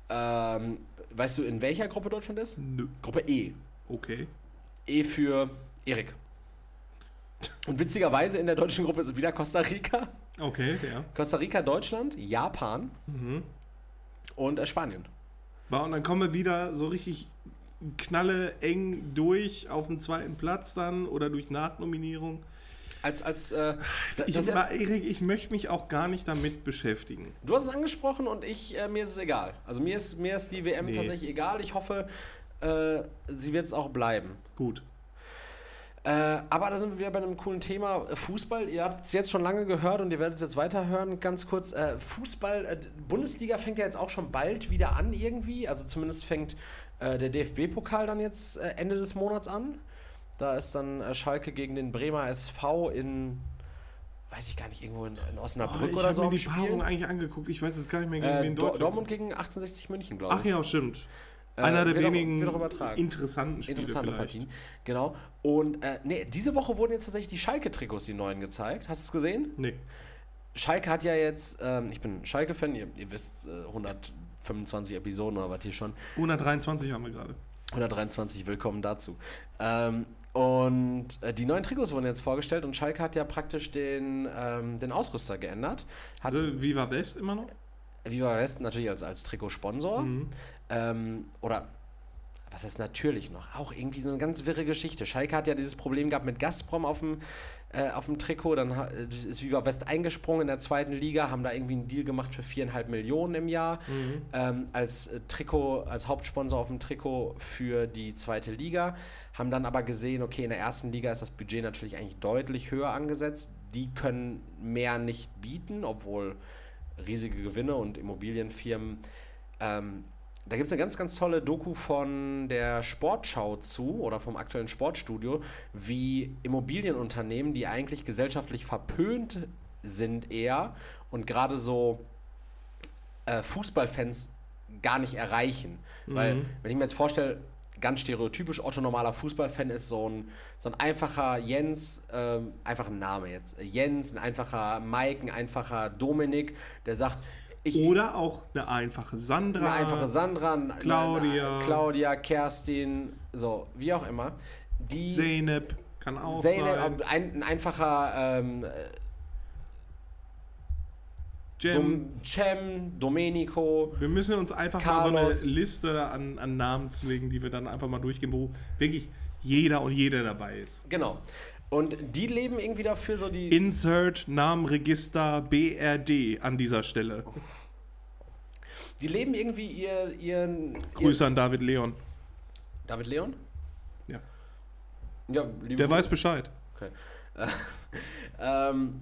Ähm, weißt du, in welcher Gruppe Deutschland ist? Nö. Gruppe E. Okay. E für Erik. Und witzigerweise in der deutschen Gruppe ist wieder Costa Rica. Okay, ja. Costa Rica, Deutschland, Japan mhm. und äh, Spanien. und dann kommen wir wieder so richtig knalle eng durch auf den zweiten Platz dann oder durch Nachnominierung. Als, als, äh, ich, ja, Erik, ich möchte mich auch gar nicht damit beschäftigen. Du hast es angesprochen und ich, äh, mir ist es egal. Also mir ist, mir ist die WM nee. tatsächlich egal. Ich hoffe, äh, sie wird es auch bleiben. Gut. Äh, aber da sind wir wieder bei einem coolen Thema. Äh, Fußball, ihr habt es jetzt schon lange gehört und ihr werdet es jetzt weiterhören. Ganz kurz, äh, Fußball, äh, Bundesliga fängt ja jetzt auch schon bald wieder an irgendwie. Also zumindest fängt äh, der DFB-Pokal dann jetzt äh, Ende des Monats an. Da ist dann Schalke gegen den Bremer SV in weiß ich gar nicht, irgendwo in, in Osnabrück oh, oder so. Ich habe mir die Spiel. Paarung eigentlich angeguckt. Ich weiß jetzt gar nicht mehr, gegen äh, wen Dortmund. Dortmund gegen 1860 München, glaube ich. Ach ja, stimmt. Äh, Einer der wenigen noch, interessanten Spiele Interessante Partien, genau. Und äh, nee, diese Woche wurden jetzt tatsächlich die Schalke-Trikots, die neuen, gezeigt. Hast du es gesehen? Nee. Schalke hat ja jetzt, ähm, ich bin Schalke-Fan, ihr, ihr, wisst, äh, 125 Episoden oder was hier schon. 123 haben wir gerade. 123, willkommen dazu. Ähm, und äh, die neuen Trikots wurden jetzt vorgestellt und Schalke hat ja praktisch den, ähm, den Ausrüster geändert. Hat also Viva West immer noch? Viva West natürlich als, als Trikotsponsor. Mhm. Ähm, oder was heißt natürlich noch? Auch irgendwie so eine ganz wirre Geschichte. Schalke hat ja dieses Problem gehabt mit Gazprom auf dem, äh, auf dem Trikot. Dann äh, ist Viva West eingesprungen in der zweiten Liga, haben da irgendwie einen Deal gemacht für viereinhalb Millionen im Jahr mhm. ähm, als äh, Trikot, als Hauptsponsor auf dem Trikot für die zweite Liga. Haben dann aber gesehen, okay, in der ersten Liga ist das Budget natürlich eigentlich deutlich höher angesetzt. Die können mehr nicht bieten, obwohl riesige Gewinne und Immobilienfirmen ähm, da gibt es eine ganz, ganz tolle Doku von der Sportschau zu oder vom aktuellen Sportstudio, wie Immobilienunternehmen, die eigentlich gesellschaftlich verpönt sind eher und gerade so äh, Fußballfans gar nicht erreichen. Mhm. Weil, wenn ich mir jetzt vorstelle, ganz stereotypisch, Otto normaler Fußballfan ist so ein, so ein einfacher Jens, äh, einfach ein Name jetzt, Jens, ein einfacher Mike, ein einfacher Dominik, der sagt, ich, Oder auch eine einfache Sandra. Eine einfache Sandra, Claudia, eine, Claudia Kerstin, so, wie auch immer. Die Zeynep kann auch Zeynep, sein. Ein, ein einfacher ähm, äh, Cem, Dom, Cem, Domenico. Wir müssen uns einfach Carlos. mal so eine Liste an, an Namen zulegen, die wir dann einfach mal durchgehen, wo wirklich jeder und jede dabei ist. Genau. Und die leben irgendwie dafür so die. Insert Namenregister BRD an dieser Stelle. Die leben irgendwie ihr, ihren. Grüße ihr an David Leon. David Leon? Ja. ja Der Grüße. weiß Bescheid. Okay. ähm,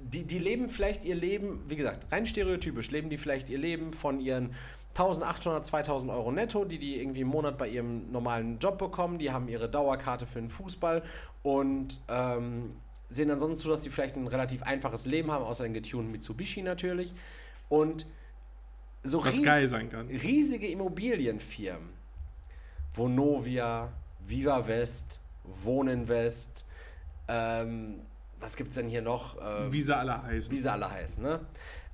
die, die leben vielleicht ihr Leben, wie gesagt, rein stereotypisch, leben die vielleicht ihr Leben von ihren 1800, 2000 Euro netto, die die irgendwie im Monat bei ihrem normalen Job bekommen. Die haben ihre Dauerkarte für den Fußball und ähm, sehen dann sonst so, dass die vielleicht ein relativ einfaches Leben haben, außer den getunten Mitsubishi natürlich. Und so Was geil sein kann. riesige Immobilienfirmen. Vonovia, Viva West, Wohninvest, ähm, was es denn hier noch? Ähm, sie alle heißen. Wie sie alle heißen, ne?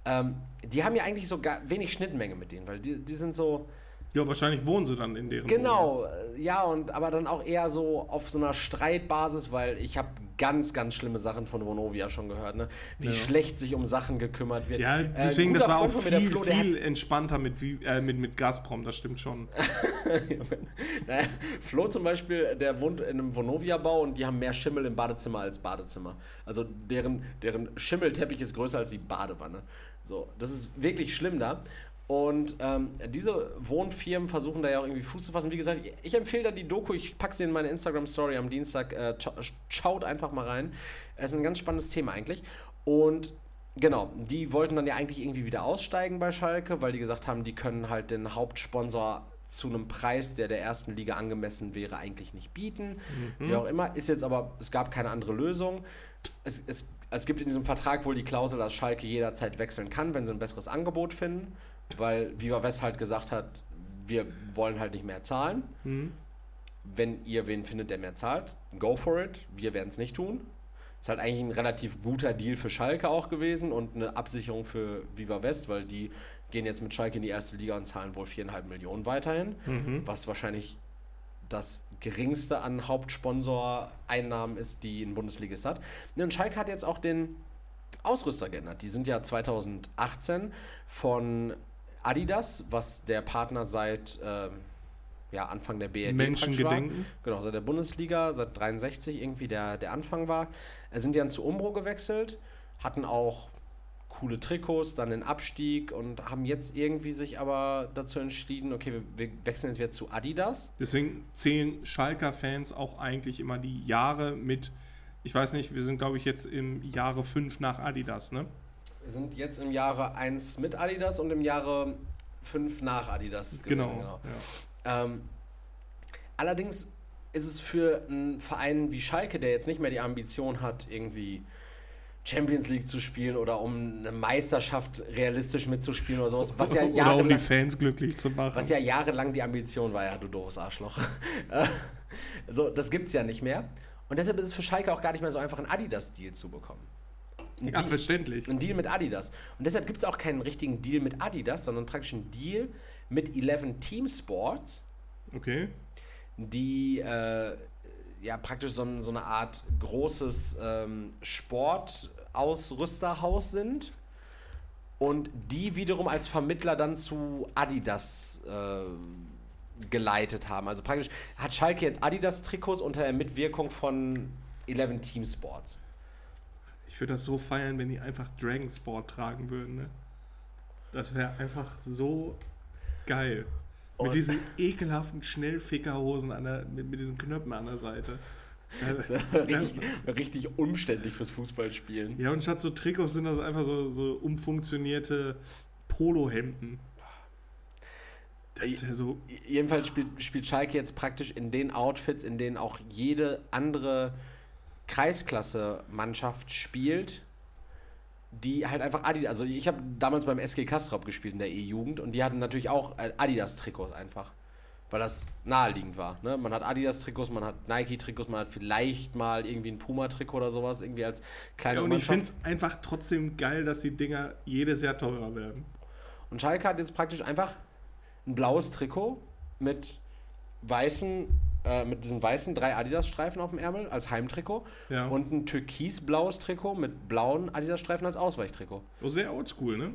Ähm, die haben ja eigentlich so wenig Schnittmenge mit denen, weil die, die sind so, ja, wahrscheinlich wohnen sie dann in deren Genau, Wohnung. Äh, ja, und aber dann auch eher so auf so einer Streitbasis, weil ich habe ganz, ganz schlimme Sachen von Vonovia schon gehört, ne? Wie ja. schlecht sich um Sachen gekümmert wird. Ja, äh, deswegen, äh, das war Freund auch viel, Flo, viel entspannter mit, äh, mit, mit Gazprom, das stimmt schon. naja, Flo zum Beispiel, der wohnt in einem Vonovia-Bau und die haben mehr Schimmel im Badezimmer als Badezimmer. Also deren, deren Schimmelteppich ist größer als die Badewanne. So, das ist wirklich schlimm da. Und ähm, diese Wohnfirmen versuchen da ja auch irgendwie Fuß zu fassen. Wie gesagt, ich empfehle da die Doku, ich packe sie in meine Instagram-Story am Dienstag. Äh, schaut einfach mal rein. Es ist ein ganz spannendes Thema eigentlich. Und genau, die wollten dann ja eigentlich irgendwie wieder aussteigen bei Schalke, weil die gesagt haben, die können halt den Hauptsponsor zu einem Preis, der der ersten Liga angemessen wäre, eigentlich nicht bieten. Mhm. Wie auch immer. Ist jetzt aber, es gab keine andere Lösung. Es, es, es gibt in diesem Vertrag wohl die Klausel, dass Schalke jederzeit wechseln kann, wenn sie ein besseres Angebot finden weil Viva West halt gesagt hat, wir wollen halt nicht mehr zahlen. Mhm. Wenn ihr wen findet, der mehr zahlt, go for it. Wir werden es nicht tun. Ist halt eigentlich ein relativ guter Deal für Schalke auch gewesen und eine Absicherung für Viva West, weil die gehen jetzt mit Schalke in die erste Liga und zahlen wohl viereinhalb Millionen weiterhin, mhm. was wahrscheinlich das geringste an Hauptsponsor-Einnahmen ist, die ein Bundesligist hat. Und Schalke hat jetzt auch den Ausrüster geändert. Die sind ja 2018 von Adidas, was der Partner seit äh, ja, Anfang der BRD Menschengedenken. War. Genau, seit der Bundesliga, seit 63 irgendwie der, der Anfang war. Äh, sind dann zu Umbro gewechselt, hatten auch coole Trikots, dann den Abstieg und haben jetzt irgendwie sich aber dazu entschieden, okay, wir, wir wechseln jetzt wieder zu Adidas. Deswegen zählen Schalker-Fans auch eigentlich immer die Jahre mit, ich weiß nicht, wir sind glaube ich jetzt im Jahre 5 nach Adidas, ne? sind jetzt im Jahre 1 mit Adidas und im Jahre 5 nach Adidas. Gewesen, genau, genau. Ja. Ähm, allerdings ist es für einen Verein wie Schalke, der jetzt nicht mehr die Ambition hat, irgendwie Champions League zu spielen oder um eine Meisterschaft realistisch mitzuspielen oder sowas. Was ja jahrelang, oder um die Fans glücklich zu machen. Was ja jahrelang die Ambition war, ja, du doofes Arschloch. so, das es ja nicht mehr. Und deshalb ist es für Schalke auch gar nicht mehr so einfach, einen Adidas-Deal zu bekommen. Ein ja, Deal, verständlich. Ein Deal mit Adidas. Und deshalb gibt es auch keinen richtigen Deal mit Adidas, sondern praktisch einen Deal mit 11 Team Sports. Okay. Die äh, ja praktisch so, so, eine Art großes ähm, Sportausrüsterhaus sind. Und die wiederum als Vermittler dann zu Adidas äh, geleitet haben. Also praktisch hat Schalke jetzt Adidas-Trikots unter der Mitwirkung von 11 Team Sports. Ich würde das so feiern, wenn die einfach Dragon Sport tragen würden. Ne? Das wäre einfach so geil. Und mit diesen ekelhaften Schnellfickerhosen an der, mit, mit diesen Knöpfen an der Seite. Das richtig, richtig, umständlich fürs Fußballspielen. Ja, und statt so Trikots sind das einfach so, so umfunktionierte Polohemden. Das wäre so. Jedenfalls spielt, spielt Schalke jetzt praktisch in den Outfits, in denen auch jede andere Kreisklasse-Mannschaft spielt, die halt einfach Adidas, also ich habe damals beim SG Kastrop gespielt in der E-Jugend und die hatten natürlich auch äh, Adidas-Trikots einfach, weil das naheliegend war. Ne? Man hat Adidas-Trikots, man hat Nike-Trikots, man hat vielleicht mal irgendwie ein Puma-Trikot oder sowas, irgendwie als kleine ja, Und Mannschaft. ich finde es einfach trotzdem geil, dass die Dinger jedes Jahr teurer werden. Und Schalke hat jetzt praktisch einfach ein blaues Trikot mit weißen äh, mit diesen weißen drei Adidas-Streifen auf dem Ärmel als Heimtrikot ja. und ein türkisblaues Trikot mit blauen Adidas-Streifen als Ausweichtrikot. Oh, sehr oldschool, ne?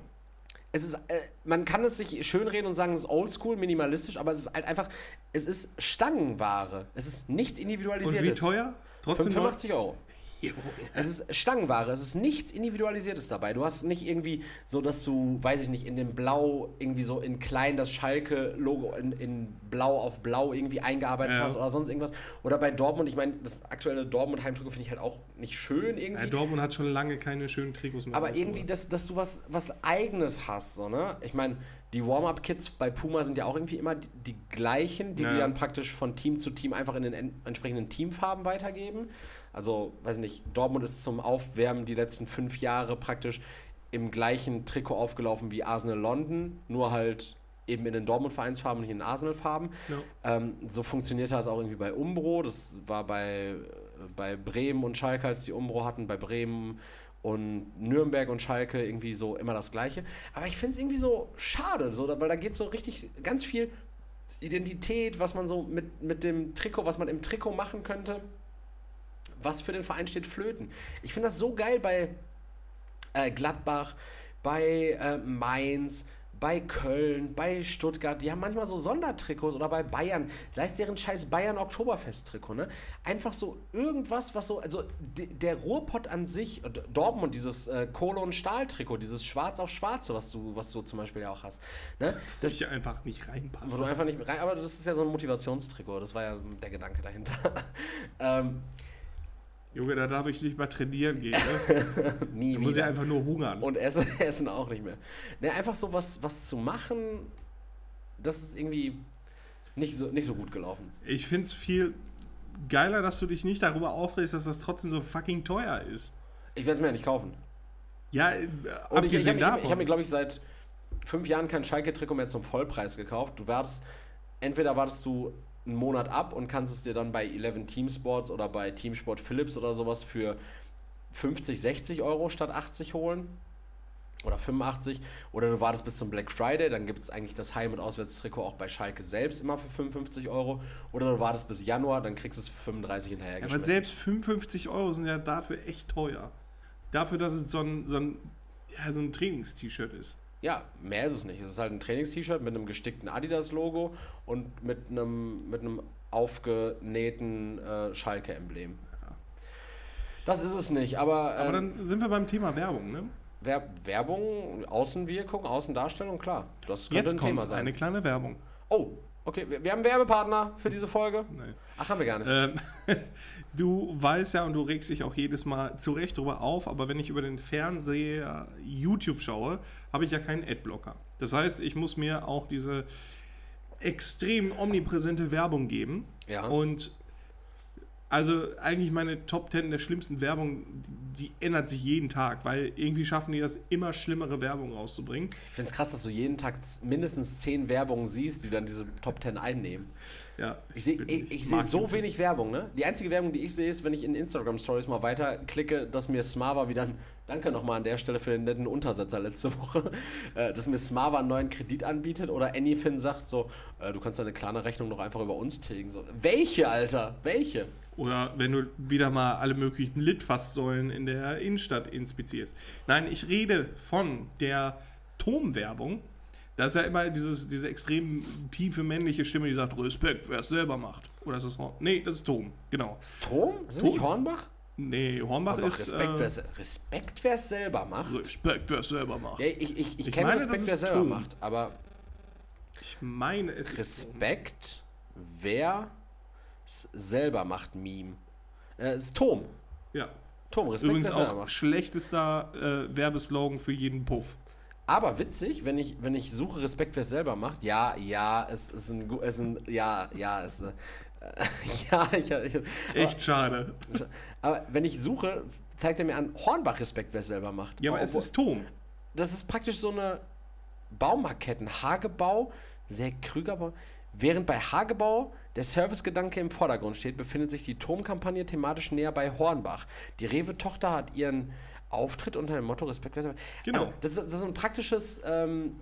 Es ist, äh, man kann es sich schönreden und sagen, es ist oldschool, minimalistisch, aber es ist halt einfach, es ist Stangenware. Es ist nichts Individualisiertes. Und wie teuer? Trotzdem 85 Euro. Es ist Stangenware, es ist nichts Individualisiertes dabei. Du hast nicht irgendwie so, dass du, weiß ich nicht, in dem Blau irgendwie so in klein das Schalke-Logo in, in Blau auf Blau irgendwie eingearbeitet ja. hast oder sonst irgendwas. Oder bei Dortmund, ich meine, das aktuelle Dortmund-Heimtrikot finde ich halt auch nicht schön irgendwie. Ja, Dortmund hat schon lange keine schönen Trikots mehr. Aber irgendwie, ne? dass, dass du was, was Eigenes hast, so, ne? Ich meine, die Warm-Up-Kits bei Puma sind ja auch irgendwie immer die, die gleichen, die ja. die dann praktisch von Team zu Team einfach in den entsprechenden Teamfarben weitergeben. Also, weiß nicht, Dortmund ist zum Aufwärmen die letzten fünf Jahre praktisch im gleichen Trikot aufgelaufen wie Arsenal London, nur halt eben in den Dortmund-Vereinsfarben und nicht in den Arsenal-Farben. No. Ähm, so funktionierte das auch irgendwie bei Umbro. Das war bei, äh, bei Bremen und Schalke, als die Umbro hatten, bei Bremen und Nürnberg und Schalke irgendwie so immer das Gleiche. Aber ich finde es irgendwie so schade, so, weil da geht so richtig ganz viel Identität, was man so mit, mit dem Trikot, was man im Trikot machen könnte was für den Verein steht, flöten. Ich finde das so geil bei äh, Gladbach, bei äh, Mainz, bei Köln, bei Stuttgart, die haben manchmal so Sondertrikots oder bei Bayern, sei es deren scheiß Bayern Oktoberfest-Trikot, ne? Einfach so irgendwas, was so, also der Ruhrpott an sich, Dortmund, dieses äh, Kohle- und Stahl-Trikot, dieses Schwarz auf Schwarze, was du, was du zum Beispiel ja auch hast, ne? Das ja einfach nicht reinpassen. du einfach nicht rein, aber das ist ja so ein Motivationstrikot, das war ja der Gedanke dahinter. ähm, Junge, da darf ich nicht mal trainieren gehen. Ne? Nie da muss ich einfach nur hungern. Und essen, essen auch nicht mehr. Ne, einfach so was, was zu machen, das ist irgendwie nicht so, nicht so gut gelaufen. Ich finde es viel geiler, dass du dich nicht darüber aufregst, dass das trotzdem so fucking teuer ist. Ich werde es mir ja nicht kaufen. Ja, äh, und ich, ich habe hab, hab mir, glaube ich, seit fünf Jahren kein Schalke-Trikot mehr zum Vollpreis gekauft. Du wärst, entweder wartest du einen Monat ab und kannst es dir dann bei 11 Team Sports oder bei Teamsport Philips oder sowas für 50, 60 Euro statt 80 holen oder 85 oder du wartest bis zum Black Friday, dann gibt es eigentlich das Heim- und Auswärtstrikot auch bei Schalke selbst immer für 55 Euro oder du wartest bis Januar, dann kriegst du es für 35 hinterher ja, Aber selbst 55 Euro sind ja dafür echt teuer. Dafür, dass es so ein, so ein, ja, so ein Trainings-T-Shirt ist. Ja, mehr ist es nicht. Es ist halt ein Trainings-T-Shirt mit einem gestickten Adidas-Logo und mit einem, mit einem aufgenähten äh, Schalke-Emblem. Das ist es nicht, aber. Ähm, aber dann sind wir beim Thema Werbung, ne? Wer Werbung, Außenwirkung, Außendarstellung, klar. Das könnte Jetzt ein kommt Thema sein. Eine kleine Werbung. Oh, okay. Wir, wir haben Werbepartner für diese Folge. Nein. Ach, haben wir gar nicht. Ähm, Du weißt ja und du regst dich auch jedes Mal zu Recht drüber auf, aber wenn ich über den Fernseher YouTube schaue, habe ich ja keinen Adblocker. Das heißt, ich muss mir auch diese extrem omnipräsente Werbung geben. Ja. Und also eigentlich meine Top 10 der schlimmsten Werbung, die ändert sich jeden Tag, weil irgendwie schaffen die das, immer schlimmere Werbung rauszubringen. Ich finde es krass, dass du jeden Tag mindestens 10 Werbungen siehst, die dann diese Top 10 einnehmen. Ja, ich sehe ich, ich seh so wenig Werbung, ne? Die einzige Werbung, die ich sehe, ist, wenn ich in Instagram Stories mal weiter klicke, dass mir Smava wieder ein Danke nochmal an der Stelle für den netten Untersetzer letzte Woche, äh, dass mir Smava einen neuen Kredit anbietet oder Anyfin sagt so, äh, du kannst deine kleine Rechnung noch einfach über uns tilgen. So, welche, Alter? Welche? Oder wenn du wieder mal alle möglichen Litfaßsäulen in der Innenstadt inspizierst. Nein, ich rede von der Tom-Werbung, da ist ja immer dieses, diese extrem tiefe männliche Stimme, die sagt, Respekt, wer es selber macht. Oder ist das Horn? Nee, das ist Tom, genau. Ist Tom? Ist Tom? nicht Hornbach? Nee, Hornbach ist. Respekt, äh, Respekt, wer es selber macht. Respekt, wer es selber macht. Ja, ich ich, ich, ich kenne Respekt, wer es selber macht, aber. Ich meine, es Respekt, ist. Respekt, wer es selber macht, Meme. Äh, ist Tom. Ja. Tom, Respekt, Übrigens wer es selber macht. Übrigens auch schlechtester äh, Werbeslogan für jeden Puff. Aber witzig, wenn ich, wenn ich suche Respekt, wer es selber macht, ja, ja, es ist ein, es ist ein ja, ja, es ist äh, eine, ja, ich, äh, ich aber, äh, Echt schade. Aber wenn ich suche, zeigt er mir an, Hornbach Respekt, wer es selber macht. Ja, aber Obwohl, es ist Tom. Das ist praktisch so eine Baumarketten. Hagebau, sehr Krügerbau. Während bei Hagebau der Servicegedanke im Vordergrund steht, befindet sich die Turmkampagne thematisch näher bei Hornbach. Die Rewe-Tochter hat ihren auftritt unter dem Motto Respekt. Genau. Also, das, ist, das ist ein praktisches. Ähm,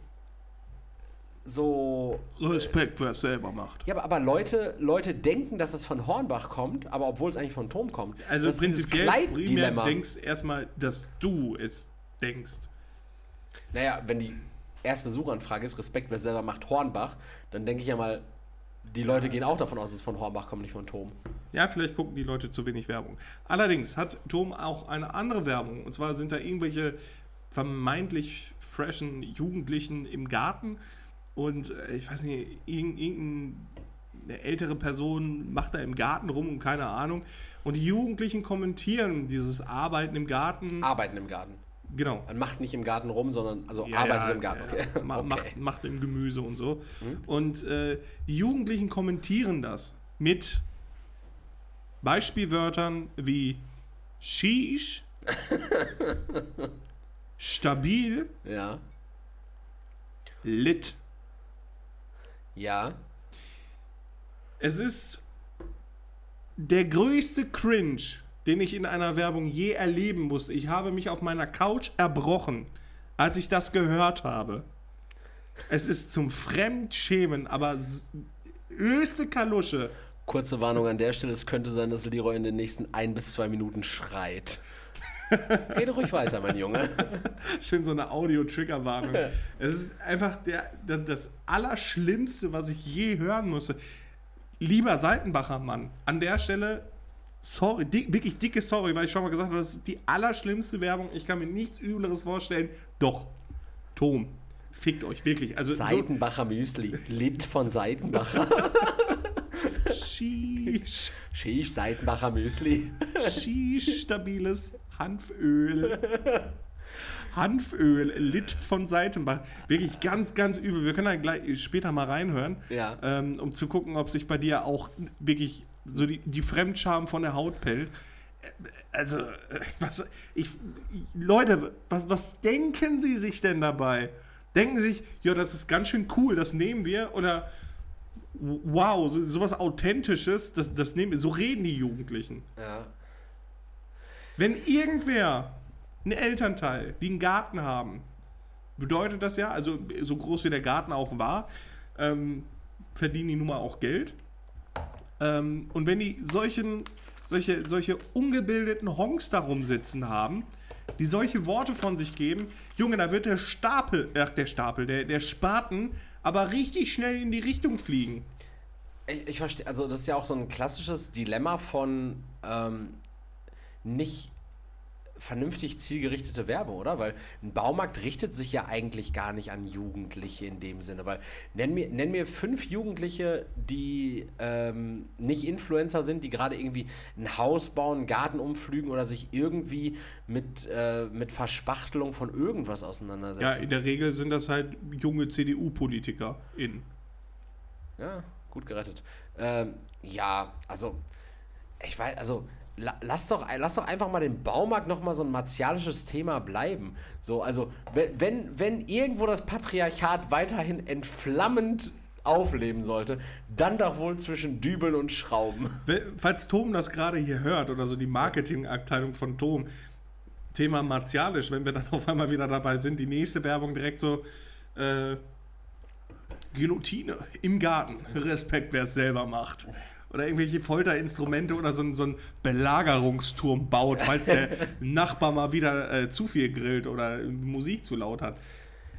so. Äh, Respekt, wer es selber macht. Ja, aber, aber, Leute, Leute denken, dass das von Hornbach kommt, aber obwohl es eigentlich von Tom kommt. Also das prinzipiell primär denkst erstmal, dass du es denkst. Naja, wenn die erste Suchanfrage ist, Respekt, wer selber macht Hornbach, dann denke ich ja mal, die Leute gehen auch davon aus, dass es von Hornbach kommt, nicht von Tom. Ja, vielleicht gucken die Leute zu wenig Werbung. Allerdings hat Tom auch eine andere Werbung. Und zwar sind da irgendwelche vermeintlich freshen Jugendlichen im Garten. Und äh, ich weiß nicht, irgendeine ältere Person macht da im Garten rum und keine Ahnung. Und die Jugendlichen kommentieren dieses Arbeiten im Garten. Arbeiten im Garten. Genau. Man macht nicht im Garten rum, sondern also ja, arbeitet ja, im Garten. Okay. Ja, ma okay. Macht, macht, im Gemüse und so. Mhm. Und äh, die Jugendlichen kommentieren das mit Beispielwörtern wie Shish, stabil, ja. lit. Ja. Es ist der größte Cringe, den ich in einer Werbung je erleben musste. Ich habe mich auf meiner Couch erbrochen, als ich das gehört habe. Es ist zum Fremdschämen, aber höchste Kalusche. Kurze Warnung an der Stelle: Es könnte sein, dass Leroy in den nächsten ein bis zwei Minuten schreit. Rede ruhig weiter, mein Junge. Schön so eine Audio-Trigger-Warnung. es ist einfach der, das Allerschlimmste, was ich je hören musste. Lieber Seitenbacher Mann, an der Stelle sorry, dick, wirklich dicke Sorry, weil ich schon mal gesagt habe, das ist die allerschlimmste Werbung. Ich kann mir nichts Übleres vorstellen. Doch, Tom, fickt euch wirklich. Also Seitenbacher so Müsli lebt von Seitenbacher. Schisch. Schisch, Seitenbacher Müsli. Schisch, stabiles Hanföl. Hanföl, Lit von Seitenbach. Wirklich ganz, ganz übel. Wir können da gleich später mal reinhören, ja. ähm, um zu gucken, ob sich bei dir auch wirklich so die, die Fremdscham von der Haut pellt. Also, was, ich, Leute, was, was denken Sie sich denn dabei? Denken Sie sich, ja, das ist ganz schön cool, das nehmen wir? Oder, wow, so, sowas Authentisches, das, das nehmen wir. So reden die Jugendlichen. Ja. Wenn irgendwer, ein Elternteil, die einen Garten haben, bedeutet das ja, also so groß wie der Garten auch war, ähm, verdienen die nun mal auch Geld. Ähm, und wenn die solchen, solche, solche ungebildeten Honks da rumsitzen haben, die solche Worte von sich geben, Junge, da wird der Stapel, ach der Stapel, der, der Spaten aber richtig schnell in die Richtung fliegen. Ich, ich verstehe, also das ist ja auch so ein klassisches Dilemma von ähm, nicht vernünftig zielgerichtete Werbung, oder? Weil ein Baumarkt richtet sich ja eigentlich gar nicht an Jugendliche in dem Sinne. Weil nenn mir, nenn mir fünf Jugendliche, die ähm, nicht Influencer sind, die gerade irgendwie ein Haus bauen, einen Garten umflügen oder sich irgendwie mit, äh, mit Verspachtelung von irgendwas auseinandersetzen. Ja, in der Regel sind das halt junge CDU-PolitikerInnen. Ja, gut gerettet. Ähm, ja, also ich weiß, also lass doch, lass doch einfach mal den Baumarkt nochmal so ein martialisches Thema bleiben. So, also, wenn, wenn irgendwo das Patriarchat weiterhin entflammend aufleben sollte, dann doch wohl zwischen Dübeln und Schrauben. Falls Tom das gerade hier hört oder so die Marketingabteilung von Tom, Thema martialisch, wenn wir dann auf einmal wieder dabei sind, die nächste Werbung direkt so. Äh, Guillotine im Garten. Respekt, wer es selber macht oder irgendwelche Folterinstrumente oder so, so einen Belagerungsturm baut, falls der Nachbar mal wieder äh, zu viel grillt oder Musik zu laut hat.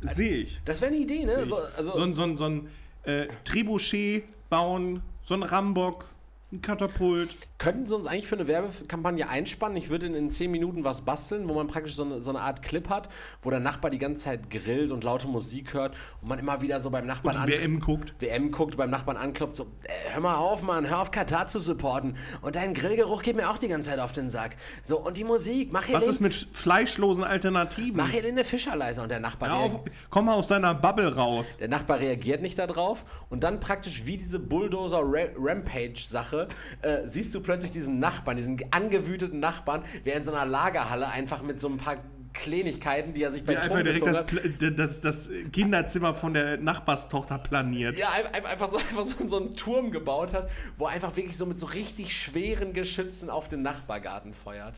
Sehe ich. Das wäre eine Idee, ne? So, also so, so, so ein äh, Trebuchet bauen, so ein Rambock, ein Katapult. Könnten Sie uns eigentlich für eine Werbekampagne einspannen? Ich würde in 10 Minuten was basteln, wo man praktisch so eine, so eine, Art Clip hat, wo der Nachbar die ganze Zeit grillt und laute Musik hört und man immer wieder so beim Nachbarn und WM guckt. WM guckt, beim Nachbarn anklopft, so, äh, hör mal auf, Mann, hör auf, Katar zu supporten. Und dein Grillgeruch geht mir auch die ganze Zeit auf den Sack. So, und die Musik, mach hier. Was den, ist mit fleischlosen Alternativen? Mach hier eine Fischerleiser und der Nachbar. Ja, auf, komm mal aus deiner Bubble raus. Der Nachbar reagiert nicht darauf und dann praktisch wie diese Bulldozer-Rampage-Sache äh, siehst du plötzlich diesen Nachbarn, diesen angewüteten Nachbarn, der in so einer Lagerhalle einfach mit so ein paar Kleinigkeiten, die er sich bei ja, Tom direkt das, das, das, Kinderzimmer von der Nachbarstochter planiert. Ja, einfach, so, einfach so, einen Turm gebaut hat, wo er einfach wirklich so mit so richtig schweren Geschützen auf den Nachbargarten feuert.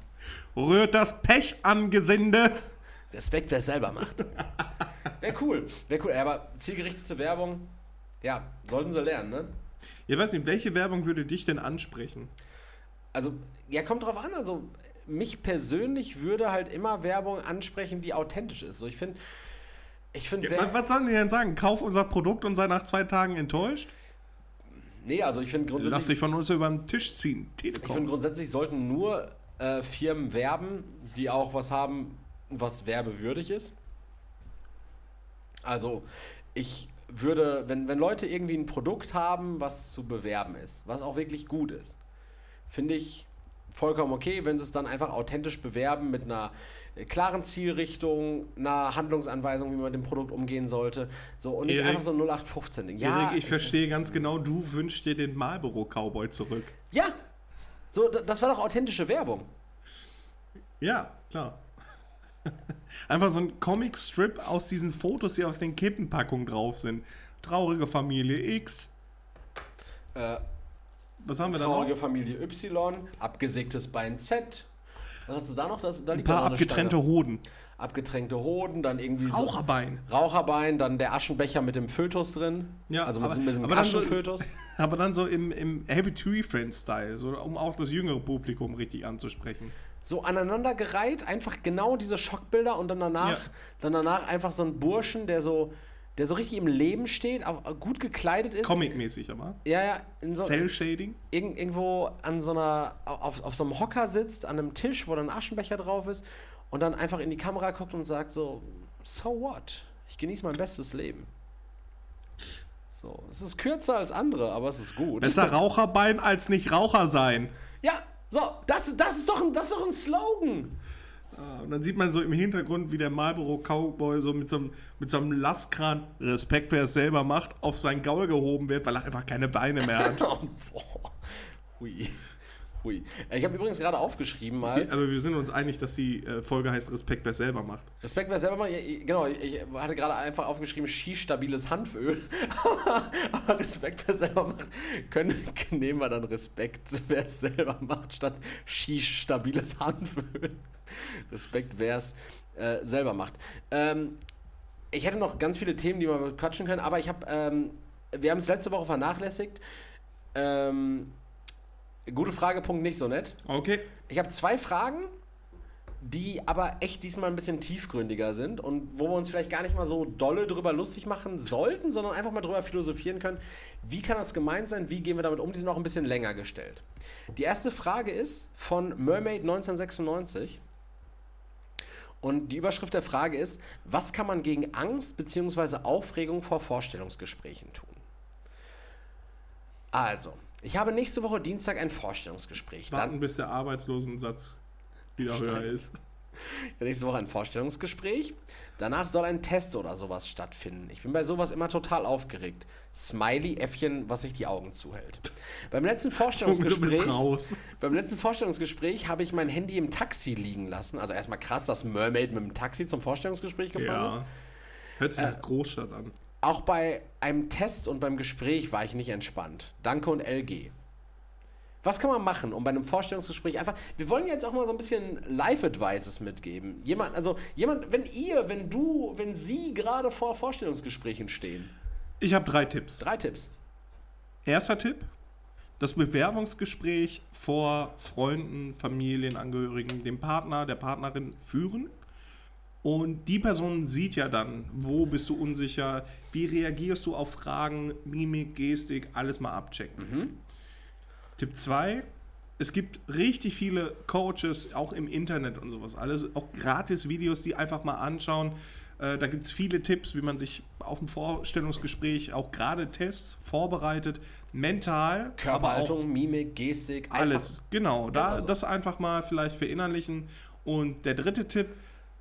Rührt das Pech an, Gesinde! Respekt, wer es selber macht. Wäre cool, wäre cool. Aber zielgerichtete Werbung, ja, sollten sie lernen, ne? Ich weiß nicht, welche Werbung würde dich denn ansprechen? Also, ja, kommt drauf an. Also, mich persönlich würde halt immer Werbung ansprechen, die authentisch ist. So, ich finde, ich finde. Ja, was, was sollen die denn sagen? Kauf unser Produkt und sei nach zwei Tagen enttäuscht? Nee, also ich finde grundsätzlich. Lass dich von uns über den Tisch ziehen. Telekom. Ich finde grundsätzlich sollten nur äh, Firmen werben, die auch was haben, was werbewürdig ist. Also, ich würde, wenn, wenn Leute irgendwie ein Produkt haben, was zu bewerben ist, was auch wirklich gut ist, finde ich vollkommen okay, wenn sie es dann einfach authentisch bewerben mit einer äh, klaren Zielrichtung, einer Handlungsanweisung, wie man mit dem Produkt umgehen sollte. So, und Erik, nicht einfach so ein 0815 Ding. Ja, Erik, ich äh, verstehe ganz genau, du wünschst dir den Marlboro Cowboy zurück. Ja! So, das war doch authentische Werbung. Ja, klar. Einfach so ein Comic-Strip aus diesen Fotos, die auf den Kippenpackungen drauf sind. Traurige Familie X. Äh, Was haben wir da noch? Traurige Familie Y, abgesägtes Bein Z. Was hast du da noch? Das, da liegt ein paar abgetrennte Steine. Hoden. Abgetrennte Hoden, dann irgendwie so Raucherbein. Raucherbein, dann der Aschenbecher mit dem Fötus drin. Ja, also mit aber, so ein bisschen Aschenfötus. So, aber dann so im, im Happy Tree friend Style, so, um auch das jüngere Publikum richtig anzusprechen so aneinandergereiht, einfach genau diese Schockbilder und dann danach, ja. dann danach einfach so ein Burschen, der so, der so richtig im Leben steht, gut gekleidet ist. Comic-mäßig aber. Ja, ja. So, Cell-Shading. Irg irgendwo an so einer, auf, auf so einem Hocker sitzt, an einem Tisch, wo dann ein Aschenbecher drauf ist und dann einfach in die Kamera guckt und sagt so, so what? Ich genieße mein bestes Leben. So, es ist kürzer als andere, aber es ist gut. Besser Raucherbein als nicht Raucher sein. Ja, so, das, das, ist, doch ein, das ist doch ein Slogan. Ah, und dann sieht man so im Hintergrund, wie der Marlboro Cowboy so mit so einem, mit so einem Lastkran, Respekt, wer es selber macht, auf sein Gaul gehoben wird, weil er einfach keine Beine mehr hat. oh, boah. Ui. Hui. Äh, ich habe übrigens gerade aufgeschrieben mal. Aber wir sind uns einig, dass die äh, Folge heißt Respekt, wer selber macht. Respekt, wer selber macht. Genau, ich hatte gerade einfach aufgeschrieben, schießstabiles Hanföl. Aber Respekt, wer selber macht, können, nehmen wir dann Respekt, wer selber macht, statt schießstabiles Hanföl. Respekt, wer es äh, selber macht. Ähm, ich hätte noch ganz viele Themen, die wir quatschen können, aber ich habe, ähm, wir haben es letzte Woche vernachlässigt. Ähm, Gute Frage, Punkt nicht so nett. Okay. Ich habe zwei Fragen, die aber echt diesmal ein bisschen tiefgründiger sind und wo wir uns vielleicht gar nicht mal so dolle drüber lustig machen sollten, sondern einfach mal drüber philosophieren können, wie kann das gemeint sein, wie gehen wir damit um, die sind auch ein bisschen länger gestellt. Die erste Frage ist von Mermaid 1996. Und die Überschrift der Frage ist, was kann man gegen Angst bzw. Aufregung vor Vorstellungsgesprächen tun? Also, ich habe nächste Woche Dienstag ein Vorstellungsgespräch. Warten, Dann, bis der Arbeitslosensatz wieder höher ist. Ja, nächste Woche ein Vorstellungsgespräch. Danach soll ein Test oder sowas stattfinden. Ich bin bei sowas immer total aufgeregt. Smiley-Äffchen, was sich die Augen zuhält. Beim letzten Vorstellungsgespräch. Beim letzten Vorstellungsgespräch habe ich mein Handy im Taxi liegen lassen. Also erstmal krass, dass Mermaid mit dem Taxi zum Vorstellungsgespräch gefahren ja. ist. Hört sich nach äh, Großstadt an. Auch bei einem Test und beim Gespräch war ich nicht entspannt. Danke und LG. Was kann man machen, um bei einem Vorstellungsgespräch einfach. Wir wollen jetzt auch mal so ein bisschen Life-Advices mitgeben. Jemand, also jemand, wenn ihr, wenn du, wenn sie gerade vor Vorstellungsgesprächen stehen. Ich habe drei Tipps. Drei Tipps. Erster Tipp: Das Bewerbungsgespräch vor Freunden, Familienangehörigen, dem Partner, der Partnerin führen. Und die Person sieht ja dann, wo bist du unsicher, wie reagierst du auf Fragen, Mimik, Gestik, alles mal abchecken. Mhm. Tipp 2, es gibt richtig viele Coaches, auch im Internet und sowas, alles, auch gratis Videos, die einfach mal anschauen. Äh, da gibt es viele Tipps, wie man sich auf ein Vorstellungsgespräch, auch gerade Tests, vorbereitet, mental. Körperhaltung, Mimik, Gestik, alles. Genau, da, genau so. Also. das einfach mal vielleicht verinnerlichen. Und der dritte Tipp,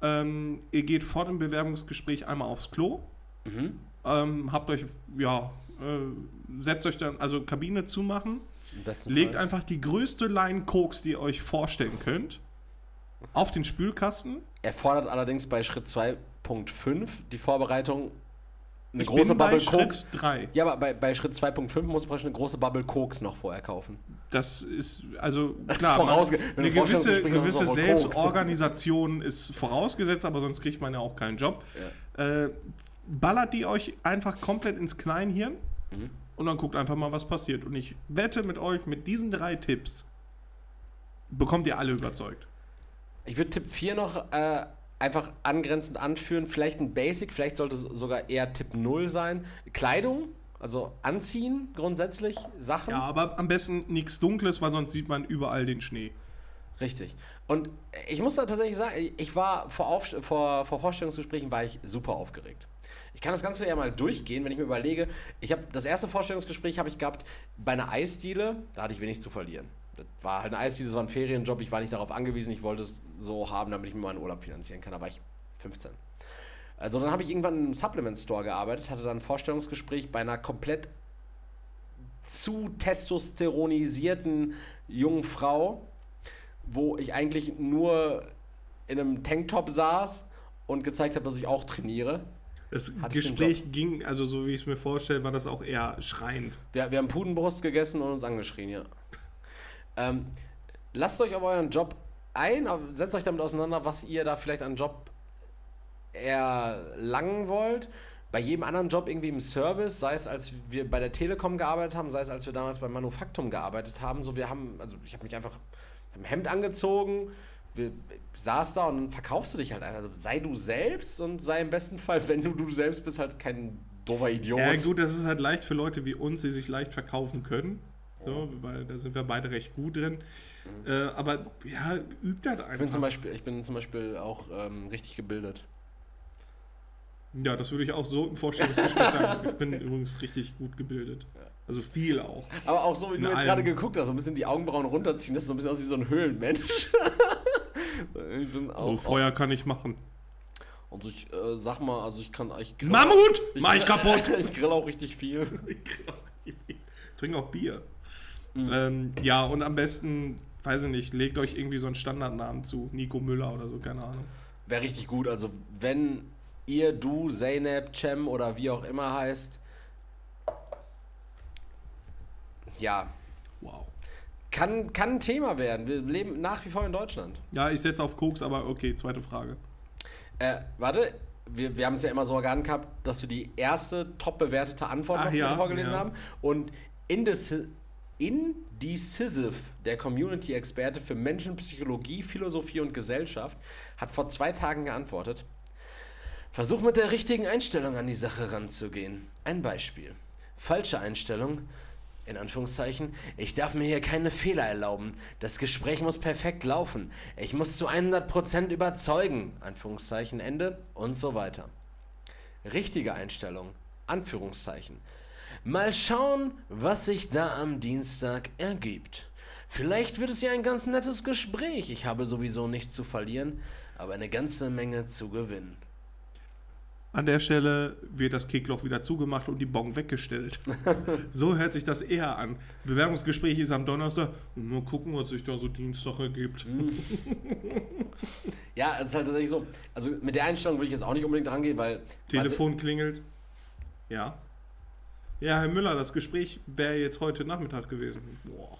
ähm, ihr geht vor dem Bewerbungsgespräch einmal aufs Klo. Mhm. Ähm, habt euch, ja, äh, setzt euch dann, also Kabine zumachen. Legt Fall. einfach die größte Line Koks, die ihr euch vorstellen könnt, auf den Spülkasten. Er fordert allerdings bei Schritt 2.5 die Vorbereitung eine ich große Bubble Koks. Schritt 3. Ja, aber bei, bei Schritt 2.5 muss man eine große Bubble Koks noch vorher kaufen. Das ist, also, klar. Ist eine gewisse, gewisse Selbstorganisation ist vorausgesetzt, aber sonst kriegt man ja auch keinen Job. Ja. Äh, ballert die euch einfach komplett ins Kleinhirn mhm. und dann guckt einfach mal, was passiert. Und ich wette mit euch, mit diesen drei Tipps bekommt ihr alle überzeugt. Ich würde Tipp 4 noch äh, einfach angrenzend anführen. Vielleicht ein Basic, vielleicht sollte es sogar eher Tipp 0 sein. Kleidung, also anziehen grundsätzlich, Sachen. Ja, aber am besten nichts Dunkles, weil sonst sieht man überall den Schnee. Richtig. Und ich muss da tatsächlich sagen, ich war vor, Aufst vor, vor Vorstellungsgesprächen war ich super aufgeregt. Ich kann das Ganze ja mal durchgehen, wenn ich mir überlege, ich habe das erste Vorstellungsgespräch habe ich gehabt bei einer Eisdiele, da hatte ich wenig zu verlieren das war halt ein Eisdiele, das war ein Ferienjob, ich war nicht darauf angewiesen, ich wollte es so haben, damit ich mir meinen Urlaub finanzieren kann. Da war ich 15. Also dann habe ich irgendwann im Supplement Store gearbeitet, hatte dann ein Vorstellungsgespräch bei einer komplett zu testosteronisierten jungen Frau, wo ich eigentlich nur in einem Tanktop saß und gezeigt habe, dass ich auch trainiere. Das Hatte Gespräch ging, also so wie ich es mir vorstelle, war das auch eher schreiend. Wir, wir haben Pudenbrust gegessen und uns angeschrien, ja. Ähm, lasst euch auf euren Job ein, setzt euch damit auseinander, was ihr da vielleicht an Job erlangen wollt. Bei jedem anderen Job irgendwie im Service, sei es als wir bei der Telekom gearbeitet haben, sei es als wir damals beim Manufaktum gearbeitet haben, so wir haben, also ich habe mich einfach im Hemd angezogen, wir, saß da und verkaufst du dich halt einfach. Also sei du selbst und sei im besten Fall, wenn du du selbst bist, halt kein doofer Idiot. Ja gut, das ist halt leicht für Leute wie uns, die sich leicht verkaufen können. So, weil da sind wir beide recht gut drin. Mhm. Äh, aber ja, übt das einfach. Ich bin zum Beispiel, ich bin zum Beispiel auch ähm, richtig gebildet. Ja, das würde ich auch so im Vorstellungsgespräch sagen. Ich bin übrigens richtig gut gebildet. Also viel auch. Aber auch so, wie In du jetzt gerade geguckt hast, so ein bisschen die Augenbrauen runterziehen, das ist so ein bisschen aus wie so ein Höhlenmensch. auch, so Feuer auch. kann ich machen. Und also ich äh, sag mal, also ich kann eigentlich. Mammut! Auch, ich, Mach ich kaputt! ich grill auch richtig viel. Ich grill auch richtig viel. Trink auch Bier. Mhm. Ähm, ja, und am besten, weiß ich nicht, legt euch irgendwie so einen Standardnamen zu. Nico Müller oder so, keine Ahnung. Wäre richtig gut. Also, wenn ihr, du, Zeynep, Cem oder wie auch immer heißt. Ja. Wow. Kann, kann ein Thema werden. Wir leben nach wie vor in Deutschland. Ja, ich setze auf Koks, aber okay, zweite Frage. Äh, warte, wir, wir haben es ja immer so organ gehabt, dass wir die erste top bewertete Antwort Ach noch ja, vorgelesen ja. haben. Und in, des, in Indecisive, der Community-Experte für Menschenpsychologie, Philosophie und Gesellschaft, hat vor zwei Tagen geantwortet. Versuch mit der richtigen Einstellung an die Sache ranzugehen. Ein Beispiel. Falsche Einstellung. In Anführungszeichen, ich darf mir hier keine Fehler erlauben. Das Gespräch muss perfekt laufen. Ich muss zu 100% überzeugen. Anführungszeichen Ende und so weiter. Richtige Einstellung. Anführungszeichen. Mal schauen, was sich da am Dienstag ergibt. Vielleicht wird es ja ein ganz nettes Gespräch. Ich habe sowieso nichts zu verlieren, aber eine ganze Menge zu gewinnen. An der Stelle wird das Kekloch wieder zugemacht und die Bon weggestellt. so hört sich das eher an. Bewerbungsgespräch ist am Donnerstag. Und mal gucken, was sich da so Dienstag ergibt. Hm. ja, es ist halt tatsächlich so. Also mit der Einstellung würde ich jetzt auch nicht unbedingt rangehen, weil. Telefon klingelt. Ja. Ja, Herr Müller, das Gespräch wäre jetzt heute Nachmittag gewesen. Boah.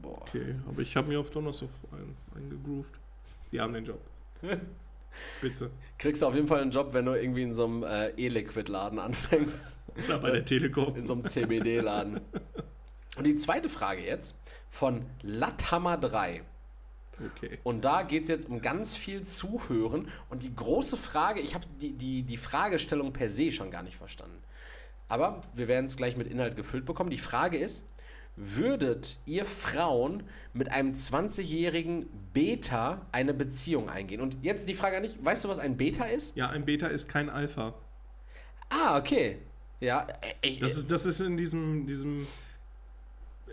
Boah. Okay, aber ich habe mir auf Donnerstag ein, eingegroovt. Sie haben den Job. Bitte. Kriegst du auf jeden Fall einen Job, wenn du irgendwie in so einem äh, E-Liquid-Laden anfängst. Oder bei der äh, Telekom. In so einem CBD-Laden. Und die zweite Frage jetzt von Latthammer 3. Okay. Und da geht es jetzt um ganz viel Zuhören. Und die große Frage, ich habe die, die, die Fragestellung per se schon gar nicht verstanden. Aber wir werden es gleich mit Inhalt gefüllt bekommen. Die Frage ist, würdet ihr Frauen mit einem 20-jährigen Beta eine Beziehung eingehen? Und jetzt die Frage an dich, weißt du, was ein Beta ist? Ja, ein Beta ist kein Alpha. Ah, okay. Ja, ich, das, ist, das ist in diesem, diesem,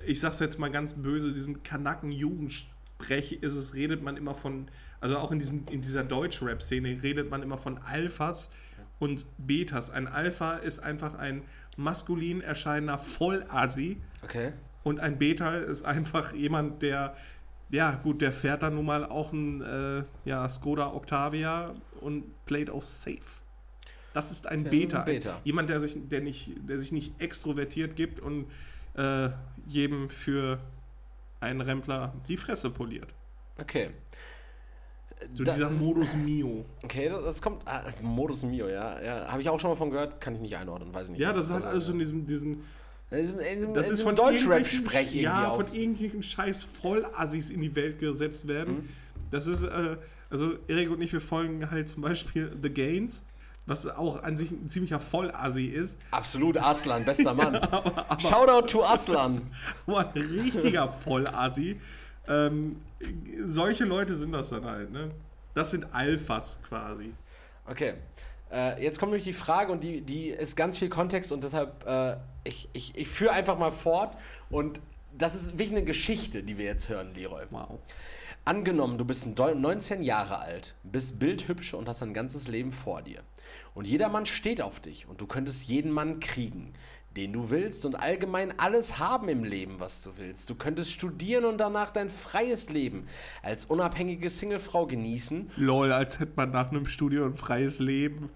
ich sag's jetzt mal ganz böse, diesem kanacken jugendsprech ist es, redet man immer von, also auch in, diesem, in dieser Deutsch-Rap-Szene redet man immer von Alphas, und Betas. Ein Alpha ist einfach ein maskulin erscheinender Vollasi. Okay. Und ein Beta ist einfach jemand, der, ja gut, der fährt dann nun mal auch ein äh, ja, Skoda Octavia und played off safe. Das ist ein Beta. Ein Beta. Jemand, der sich, der, nicht, der sich nicht extrovertiert gibt und äh, jedem für einen Rempler die Fresse poliert. Okay. So da, dieser Modus Mio. Okay, das, das kommt. Ah, Modus Mio, ja. ja Habe ich auch schon mal von gehört, kann ich nicht einordnen, weiß ich nicht. Ja, das ist halt alles so in diesem. diesen in diesem, in diesem, das in ist von Deutschrap-Sprech Ja, von irgendwelchen scheiß Vollassis in die Welt gesetzt werden. Mhm. Das ist, äh, also Erik und ich, wir folgen halt zum Beispiel The Gains was auch an sich ein ziemlicher Vollassi ist. Absolut, Aslan, bester Mann. ja, aber, aber, Shoutout to Aslan. ein richtiger Vollassi, ähm, solche Leute sind das dann halt, ne? Das sind Alphas quasi. Okay. Äh, jetzt kommt nämlich die Frage und die, die ist ganz viel Kontext und deshalb, äh, ich, ich, ich führe einfach mal fort und das ist wirklich eine Geschichte, die wir jetzt hören, Leroy. Wow. Angenommen, du bist 19 Jahre alt, bist bildhübsch und hast dein ganzes Leben vor dir. Und jeder Mann steht auf dich und du könntest jeden Mann kriegen den du willst und allgemein alles haben im Leben, was du willst. Du könntest studieren und danach dein freies Leben als unabhängige Singlefrau genießen. Lol, als hätte man nach einem Studium ein freies Leben.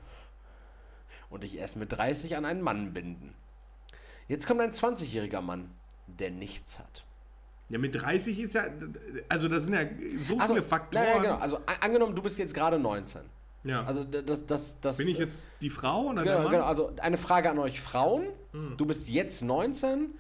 Und dich erst mit 30 an einen Mann binden. Jetzt kommt ein 20-jähriger Mann, der nichts hat. Ja, mit 30 ist ja, also das sind ja so also, viele Faktoren. Ja, genau. Also angenommen, du bist jetzt gerade 19. Ja. Also das, das, das. Bin ich jetzt die Frau oder genau, der Mann? Genau, also eine Frage an euch Frauen. Mhm. Du bist jetzt 19,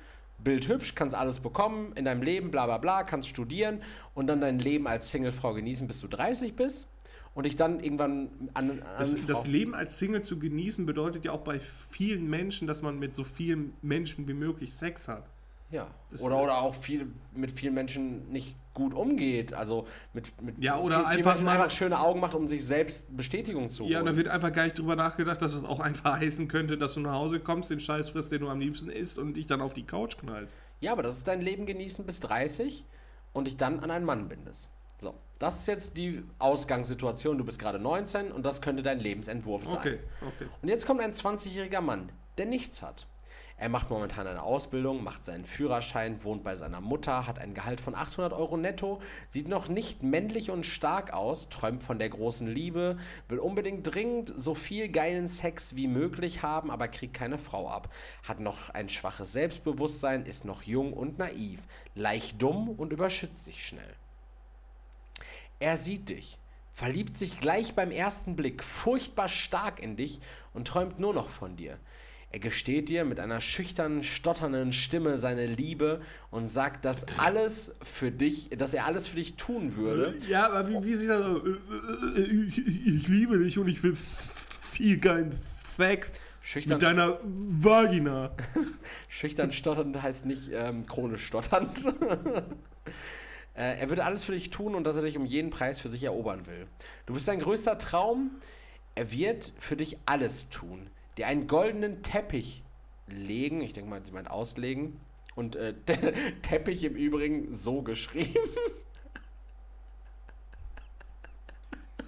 bildhübsch, kannst alles bekommen in deinem Leben, bla bla bla, kannst studieren und dann dein Leben als Singlefrau genießen, bis du 30 bist und ich dann irgendwann an, an das, das, Leben als Single zu genießen bedeutet ja auch bei vielen Menschen, dass man mit so vielen Menschen wie möglich Sex hat. Ja. Das oder, oder auch viel, mit vielen Menschen nicht gut umgeht. Also mit, mit ja, oder viel, einfach, viel einfach schöne Augen macht, um sich selbst Bestätigung zu holen. Ja, und da wird einfach gar nicht drüber nachgedacht, dass es auch einfach heißen könnte, dass du nach Hause kommst, den Scheiß frisst, den du am liebsten isst und dich dann auf die Couch knallst. Ja, aber das ist dein Leben genießen bis 30 und dich dann an einen Mann bindest. So, das ist jetzt die Ausgangssituation. Du bist gerade 19 und das könnte dein Lebensentwurf sein. Okay, okay. Und jetzt kommt ein 20-jähriger Mann, der nichts hat. Er macht momentan eine Ausbildung, macht seinen Führerschein, wohnt bei seiner Mutter, hat ein Gehalt von 800 Euro netto, sieht noch nicht männlich und stark aus, träumt von der großen Liebe, will unbedingt dringend so viel geilen Sex wie möglich haben, aber kriegt keine Frau ab. Hat noch ein schwaches Selbstbewusstsein, ist noch jung und naiv, leicht dumm und überschützt sich schnell. Er sieht dich, verliebt sich gleich beim ersten Blick furchtbar stark in dich und träumt nur noch von dir. Er gesteht dir mit einer schüchtern, stotternden Stimme seine Liebe und sagt, dass alles für dich, dass er alles für dich tun würde. Äh, ja, aber wie, wie sie dann so, äh, äh, ich, ich liebe dich und ich will viel geilen Sex. Schüchtern, mit deiner Vagina. Schüchtern stotternd heißt nicht ähm, chronisch stotternd. er würde alles für dich tun und dass er dich um jeden Preis für sich erobern will. Du bist sein größter Traum. Er wird für dich alles tun die einen goldenen Teppich legen, ich denke mal, sie meint auslegen, und äh, Teppich im Übrigen so geschrieben.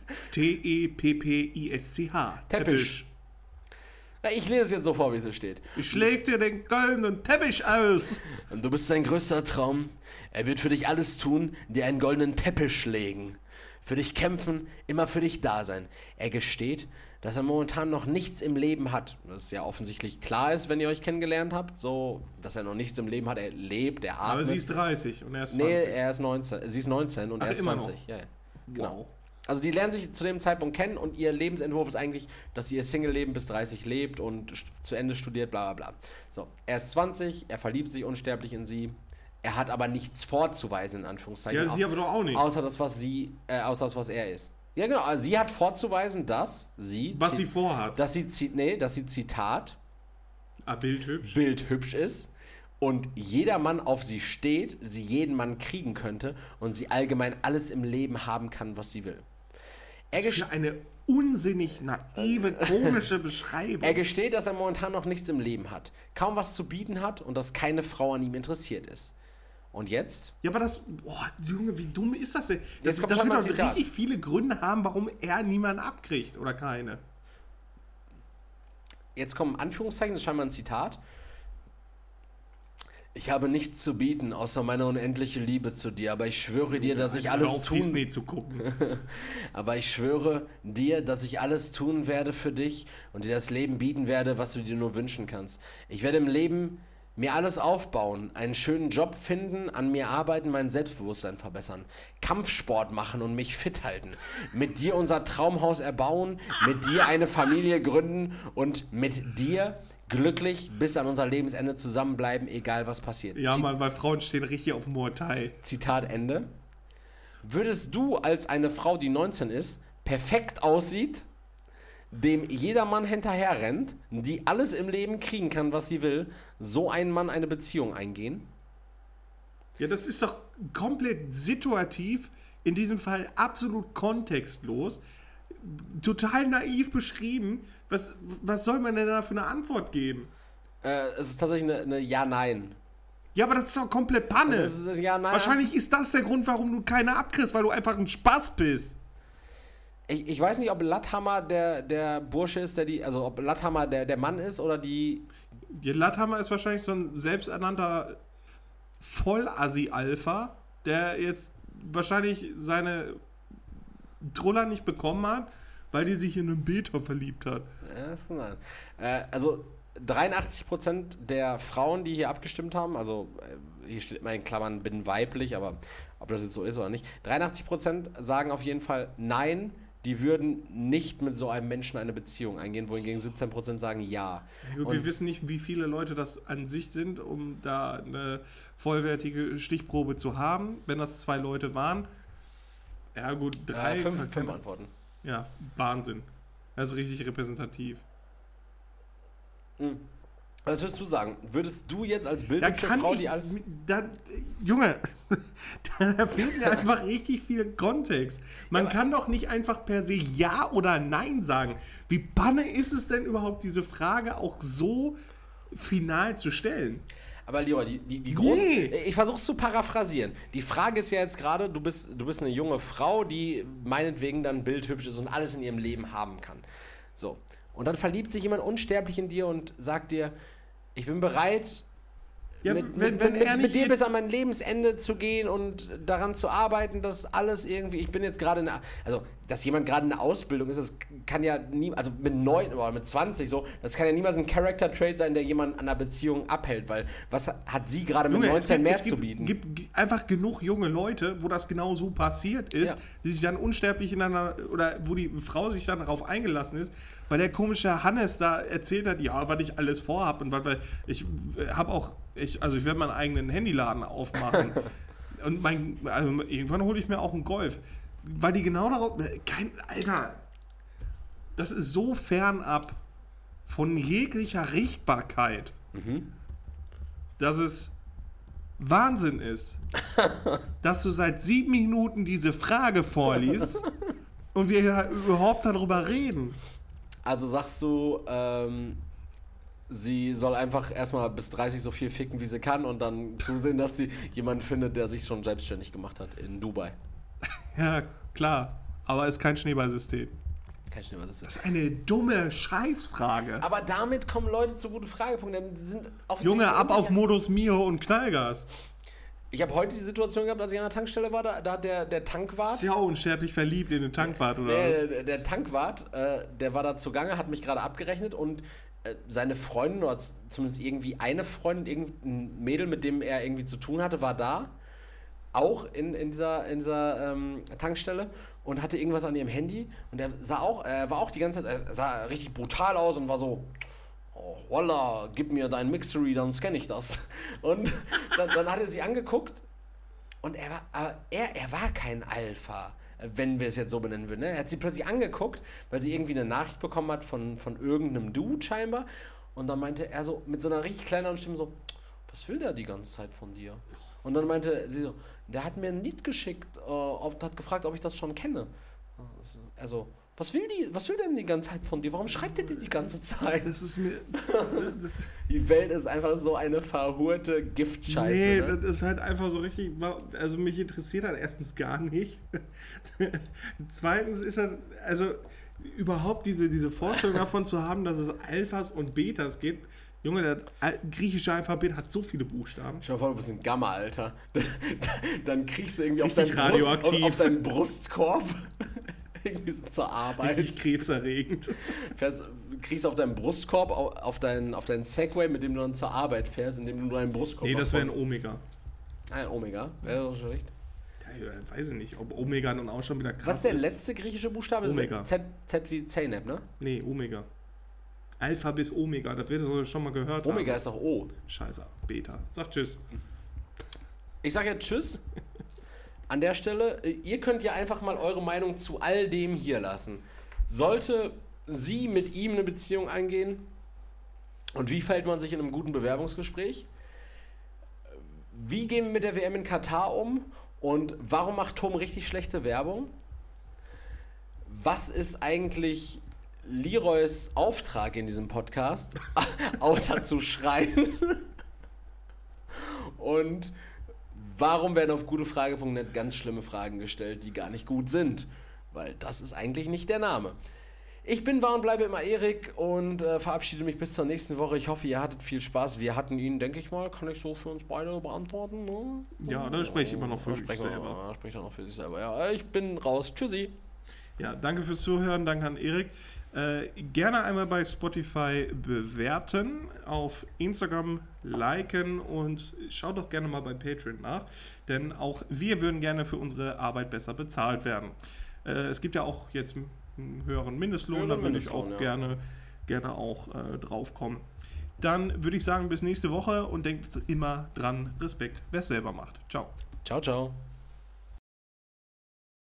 E T-E-P-P-I-S-C-H. Teppich. Na, ich lese es jetzt so vor, wie es hier steht. Ich schläge dir den goldenen Teppich aus. Und du bist sein größter Traum. Er wird für dich alles tun, dir einen goldenen Teppich legen. Für dich kämpfen, immer für dich da sein. Er gesteht, dass er momentan noch nichts im Leben hat. Das ja offensichtlich klar ist, wenn ihr euch kennengelernt habt, so, dass er noch nichts im Leben hat. Er lebt, er atmet. Aber sie ist 30 und er ist 20. Nee, er ist 19. Sie ist 19 und Ach, er ist 20. Ja, ja. Genau. Wow. Also die lernen sich zu dem Zeitpunkt kennen und ihr Lebensentwurf ist eigentlich, dass sie ihr Single-Leben bis 30 lebt und zu Ende studiert, bla bla bla. So, er ist 20, er verliebt sich unsterblich in sie, er hat aber nichts vorzuweisen, in Anführungszeichen. Ja, sie aber doch auch nicht. Außer das, was sie, äh, außer das, was er ist. Ja, genau. Also sie hat vorzuweisen, dass sie. Was sie vorhat. Dass sie, nee, dass sie Zitat. Ah, bildhübsch. Bildhübsch ist und jeder Mann auf sie steht, sie jeden Mann kriegen könnte und sie allgemein alles im Leben haben kann, was sie will. Er das ist eine unsinnig naive, komische Beschreibung. er gesteht, dass er momentan noch nichts im Leben hat, kaum was zu bieten hat und dass keine Frau an ihm interessiert ist. Und jetzt? Ja, aber das, boah, Junge, wie dumm ist das denn? Das, jetzt kommt das schon wird doch richtig viele Gründe haben, warum er niemanden abkriegt oder keine. Jetzt kommen Anführungszeichen, das ist scheinbar ein Zitat. Ich habe nichts zu bieten, außer meine unendliche Liebe zu dir, aber ich schwöre dir, dass ich ich alles auf tun Disney zu gucken. aber ich schwöre dir, dass ich alles tun werde für dich und dir das Leben bieten werde, was du dir nur wünschen kannst. Ich werde im Leben mir alles aufbauen, einen schönen Job finden, an mir arbeiten, mein Selbstbewusstsein verbessern, Kampfsport machen und mich fit halten, mit dir unser Traumhaus erbauen, mit dir eine Familie gründen und mit dir glücklich bis an unser Lebensende zusammenbleiben, egal was passiert. Ja, Zit weil Frauen stehen richtig auf Muay Thai. Zitat Ende. Würdest du als eine Frau, die 19 ist, perfekt aussieht, dem jedermann hinterher rennt, die alles im Leben kriegen kann, was sie will, so einen Mann eine Beziehung eingehen? Ja, das ist doch komplett situativ, in diesem Fall absolut kontextlos, total naiv beschrieben. Was, was soll man denn da für eine Antwort geben? Äh, es ist tatsächlich eine, eine Ja-Nein. Ja, aber das ist doch komplett Panne. Also, ist, ja, Wahrscheinlich ist das der Grund, warum du keine abkriegst, weil du einfach ein Spaß bist ich, ich weiß nicht, ob Latthammer der, der Bursche ist, der die, also ob Latthammer der, der Mann ist oder die. Ja, Latthammer ist wahrscheinlich so ein selbsternannter vollassi alpha der jetzt wahrscheinlich seine Troller nicht bekommen hat, weil die sich in einen Beta verliebt hat. Ja, das kann sein. Äh, also 83% der Frauen, die hier abgestimmt haben, also äh, hier steht immer in Klammern, bin weiblich, aber ob das jetzt so ist oder nicht, 83% sagen auf jeden Fall nein, die würden nicht mit so einem Menschen eine Beziehung eingehen, wohingegen 17% sagen ja. ja gut, wir wissen nicht, wie viele Leute das an sich sind, um da eine vollwertige Stichprobe zu haben. Wenn das zwei Leute waren, ja gut, drei. Äh, fünf, fünf Antworten. Ja, Wahnsinn. Das ist richtig repräsentativ. Mhm. Was würdest du sagen? Würdest du jetzt als Bildungsfrau die alles. Da, Junge, da fehlt mir einfach richtig viel Kontext. Man ja, kann doch nicht einfach per se Ja oder Nein sagen. Wie banne ist es denn überhaupt, diese Frage auch so final zu stellen? Aber Leroy, die, die, die große. Nee. Äh, ich versuche es zu paraphrasieren. Die Frage ist ja jetzt gerade, du bist, du bist eine junge Frau, die meinetwegen dann bildhübsch ist und alles in ihrem Leben haben kann. So. Und dann verliebt sich jemand unsterblich in dir und sagt dir, ich bin bereit, ja, mit, wenn, wenn mit, er mit dir bis an mein Lebensende zu gehen und daran zu arbeiten, dass alles irgendwie. Ich bin jetzt gerade eine. Also, dass jemand gerade in der Ausbildung ist, das kann ja nie. Also mit neun oder mit 20 so, das kann ja niemals ein Character Trait sein, der jemanden an einer Beziehung abhält, weil was hat sie gerade mit Junge, 19 gibt, mehr gibt, zu bieten? Es gibt einfach genug junge Leute, wo das genau so passiert ist, ja. die sich dann unsterblich in einer. oder wo die Frau sich dann darauf eingelassen ist, weil der komische Hannes da erzählt hat, ja, was ich alles vorhab und was. Ich äh, habe auch ich, also ich werde meinen eigenen Handyladen aufmachen. Und mein, also irgendwann hole ich mir auch einen Golf. Weil die genau darauf. Äh, kein, Alter, das ist so fernab von jeglicher Richtbarkeit, mhm. dass es Wahnsinn ist, dass du seit sieben Minuten diese Frage vorliest und wir überhaupt darüber reden. Also sagst du, ähm, sie soll einfach erstmal bis 30 so viel ficken, wie sie kann und dann zusehen, dass sie jemanden findet, der sich schon selbstständig gemacht hat in Dubai. Ja, klar. Aber ist kein Schneeballsystem. Kein Schneeballsystem. Das ist eine dumme Scheißfrage. Aber damit kommen Leute zu guten Fragepunkten. Sind Junge, ab auf Modus Mio und Knallgas. Ich habe heute die Situation gehabt, als ich an der Tankstelle war, da, da hat der, der Tankwart. Ist ja auch unsterblich verliebt in den Tankwart, oder? Der, was? der Tankwart, äh, der war da zugange, hat mich gerade abgerechnet und äh, seine Freundin oder zumindest irgendwie eine Freundin, irgendein Mädel, mit dem er irgendwie zu tun hatte, war da. Auch in, in dieser, in dieser ähm, Tankstelle und hatte irgendwas an ihrem Handy. Und er sah auch, er war auch die ganze Zeit, er sah richtig brutal aus und war so, oh, voila, gib mir dein Mixery, dann scanne ich das. Und dann, dann hat er sie angeguckt und er war, aber er, er war kein Alpha wenn wir es jetzt so benennen würden. Ne? Er hat sie plötzlich angeguckt, weil sie irgendwie eine Nachricht bekommen hat von, von irgendeinem Dude scheinbar. Und dann meinte er so mit so einer richtig kleineren Stimme so, was will der die ganze Zeit von dir? Und dann meinte sie so, der hat mir ein Lied geschickt äh, und hat gefragt, ob ich das schon kenne. Also, was will die, was will denn die ganze Zeit von dir? Warum schreibt er dir die ganze Zeit? Das ist mir. Das die Welt ist einfach so eine verhurte Giftscheiße. Nee, ne? das ist halt einfach so richtig. Also mich interessiert das halt erstens gar nicht. Zweitens ist das. Also überhaupt diese, diese Vorstellung davon zu haben, dass es Alphas und Betas gibt. Junge, das griechische Alphabet hat so viele Buchstaben. Schau mal vor, du bist ein Gamma, Alter. Dann kriegst du irgendwie auf, dein Brust, auf deinen Brustkorb irgendwie so zur Arbeit. Richtig krebserregend. Fährst, kriegst auf deinen Brustkorb, auf deinen, auf deinen Segway, mit dem du dann zur Arbeit fährst, indem du nur deinen Brustkorb Nee, das wäre ah, ein Omega. Ein Omega, wäre doch schon recht. Ja, ich weiß ich nicht, ob Omega dann auch schon wieder krass ist. Was ist der letzte griechische Buchstabe? Omega. Z, Z wie Zeynep, ne? Nee, Omega. Alpha bis Omega, das wird ihr schon mal gehört Omega haben. ist auch O. Scheiße, Beta. Sag Tschüss. Ich sag jetzt Tschüss. an der Stelle, äh, ihr könnt ja einfach mal eure Meinung zu all dem hier lassen. Sollte sie mit ihm eine Beziehung eingehen? Und wie verhält man sich in einem guten Bewerbungsgespräch? Wie gehen wir mit der WM in Katar um? Und warum macht Tom richtig schlechte Werbung? Was ist eigentlich Leroys Auftrag in diesem Podcast? Außer zu schreien. Und Warum werden auf gutefrage.net ganz schlimme Fragen gestellt, die gar nicht gut sind? Weil das ist eigentlich nicht der Name. Ich bin war und bleibe immer Erik und äh, verabschiede mich bis zur nächsten Woche. Ich hoffe, ihr hattet viel Spaß. Wir hatten ihn, denke ich mal, kann ich so für uns beide beantworten. Ne? Ja, da ne, spreche ich immer noch für sich selber. spreche ich auch noch für sich selber. Ja, ich bin raus. Tschüssi. Ja, danke fürs Zuhören. Danke an Erik. Äh, gerne einmal bei Spotify bewerten, auf Instagram liken und schaut doch gerne mal bei Patreon nach, denn auch wir würden gerne für unsere Arbeit besser bezahlt werden. Äh, es gibt ja auch jetzt einen höheren Mindestlohn, höheren da würde ich auch ja. gerne, gerne auch äh, drauf kommen. Dann würde ich sagen, bis nächste Woche und denkt immer dran, Respekt, wer es selber macht. Ciao. Ciao, ciao.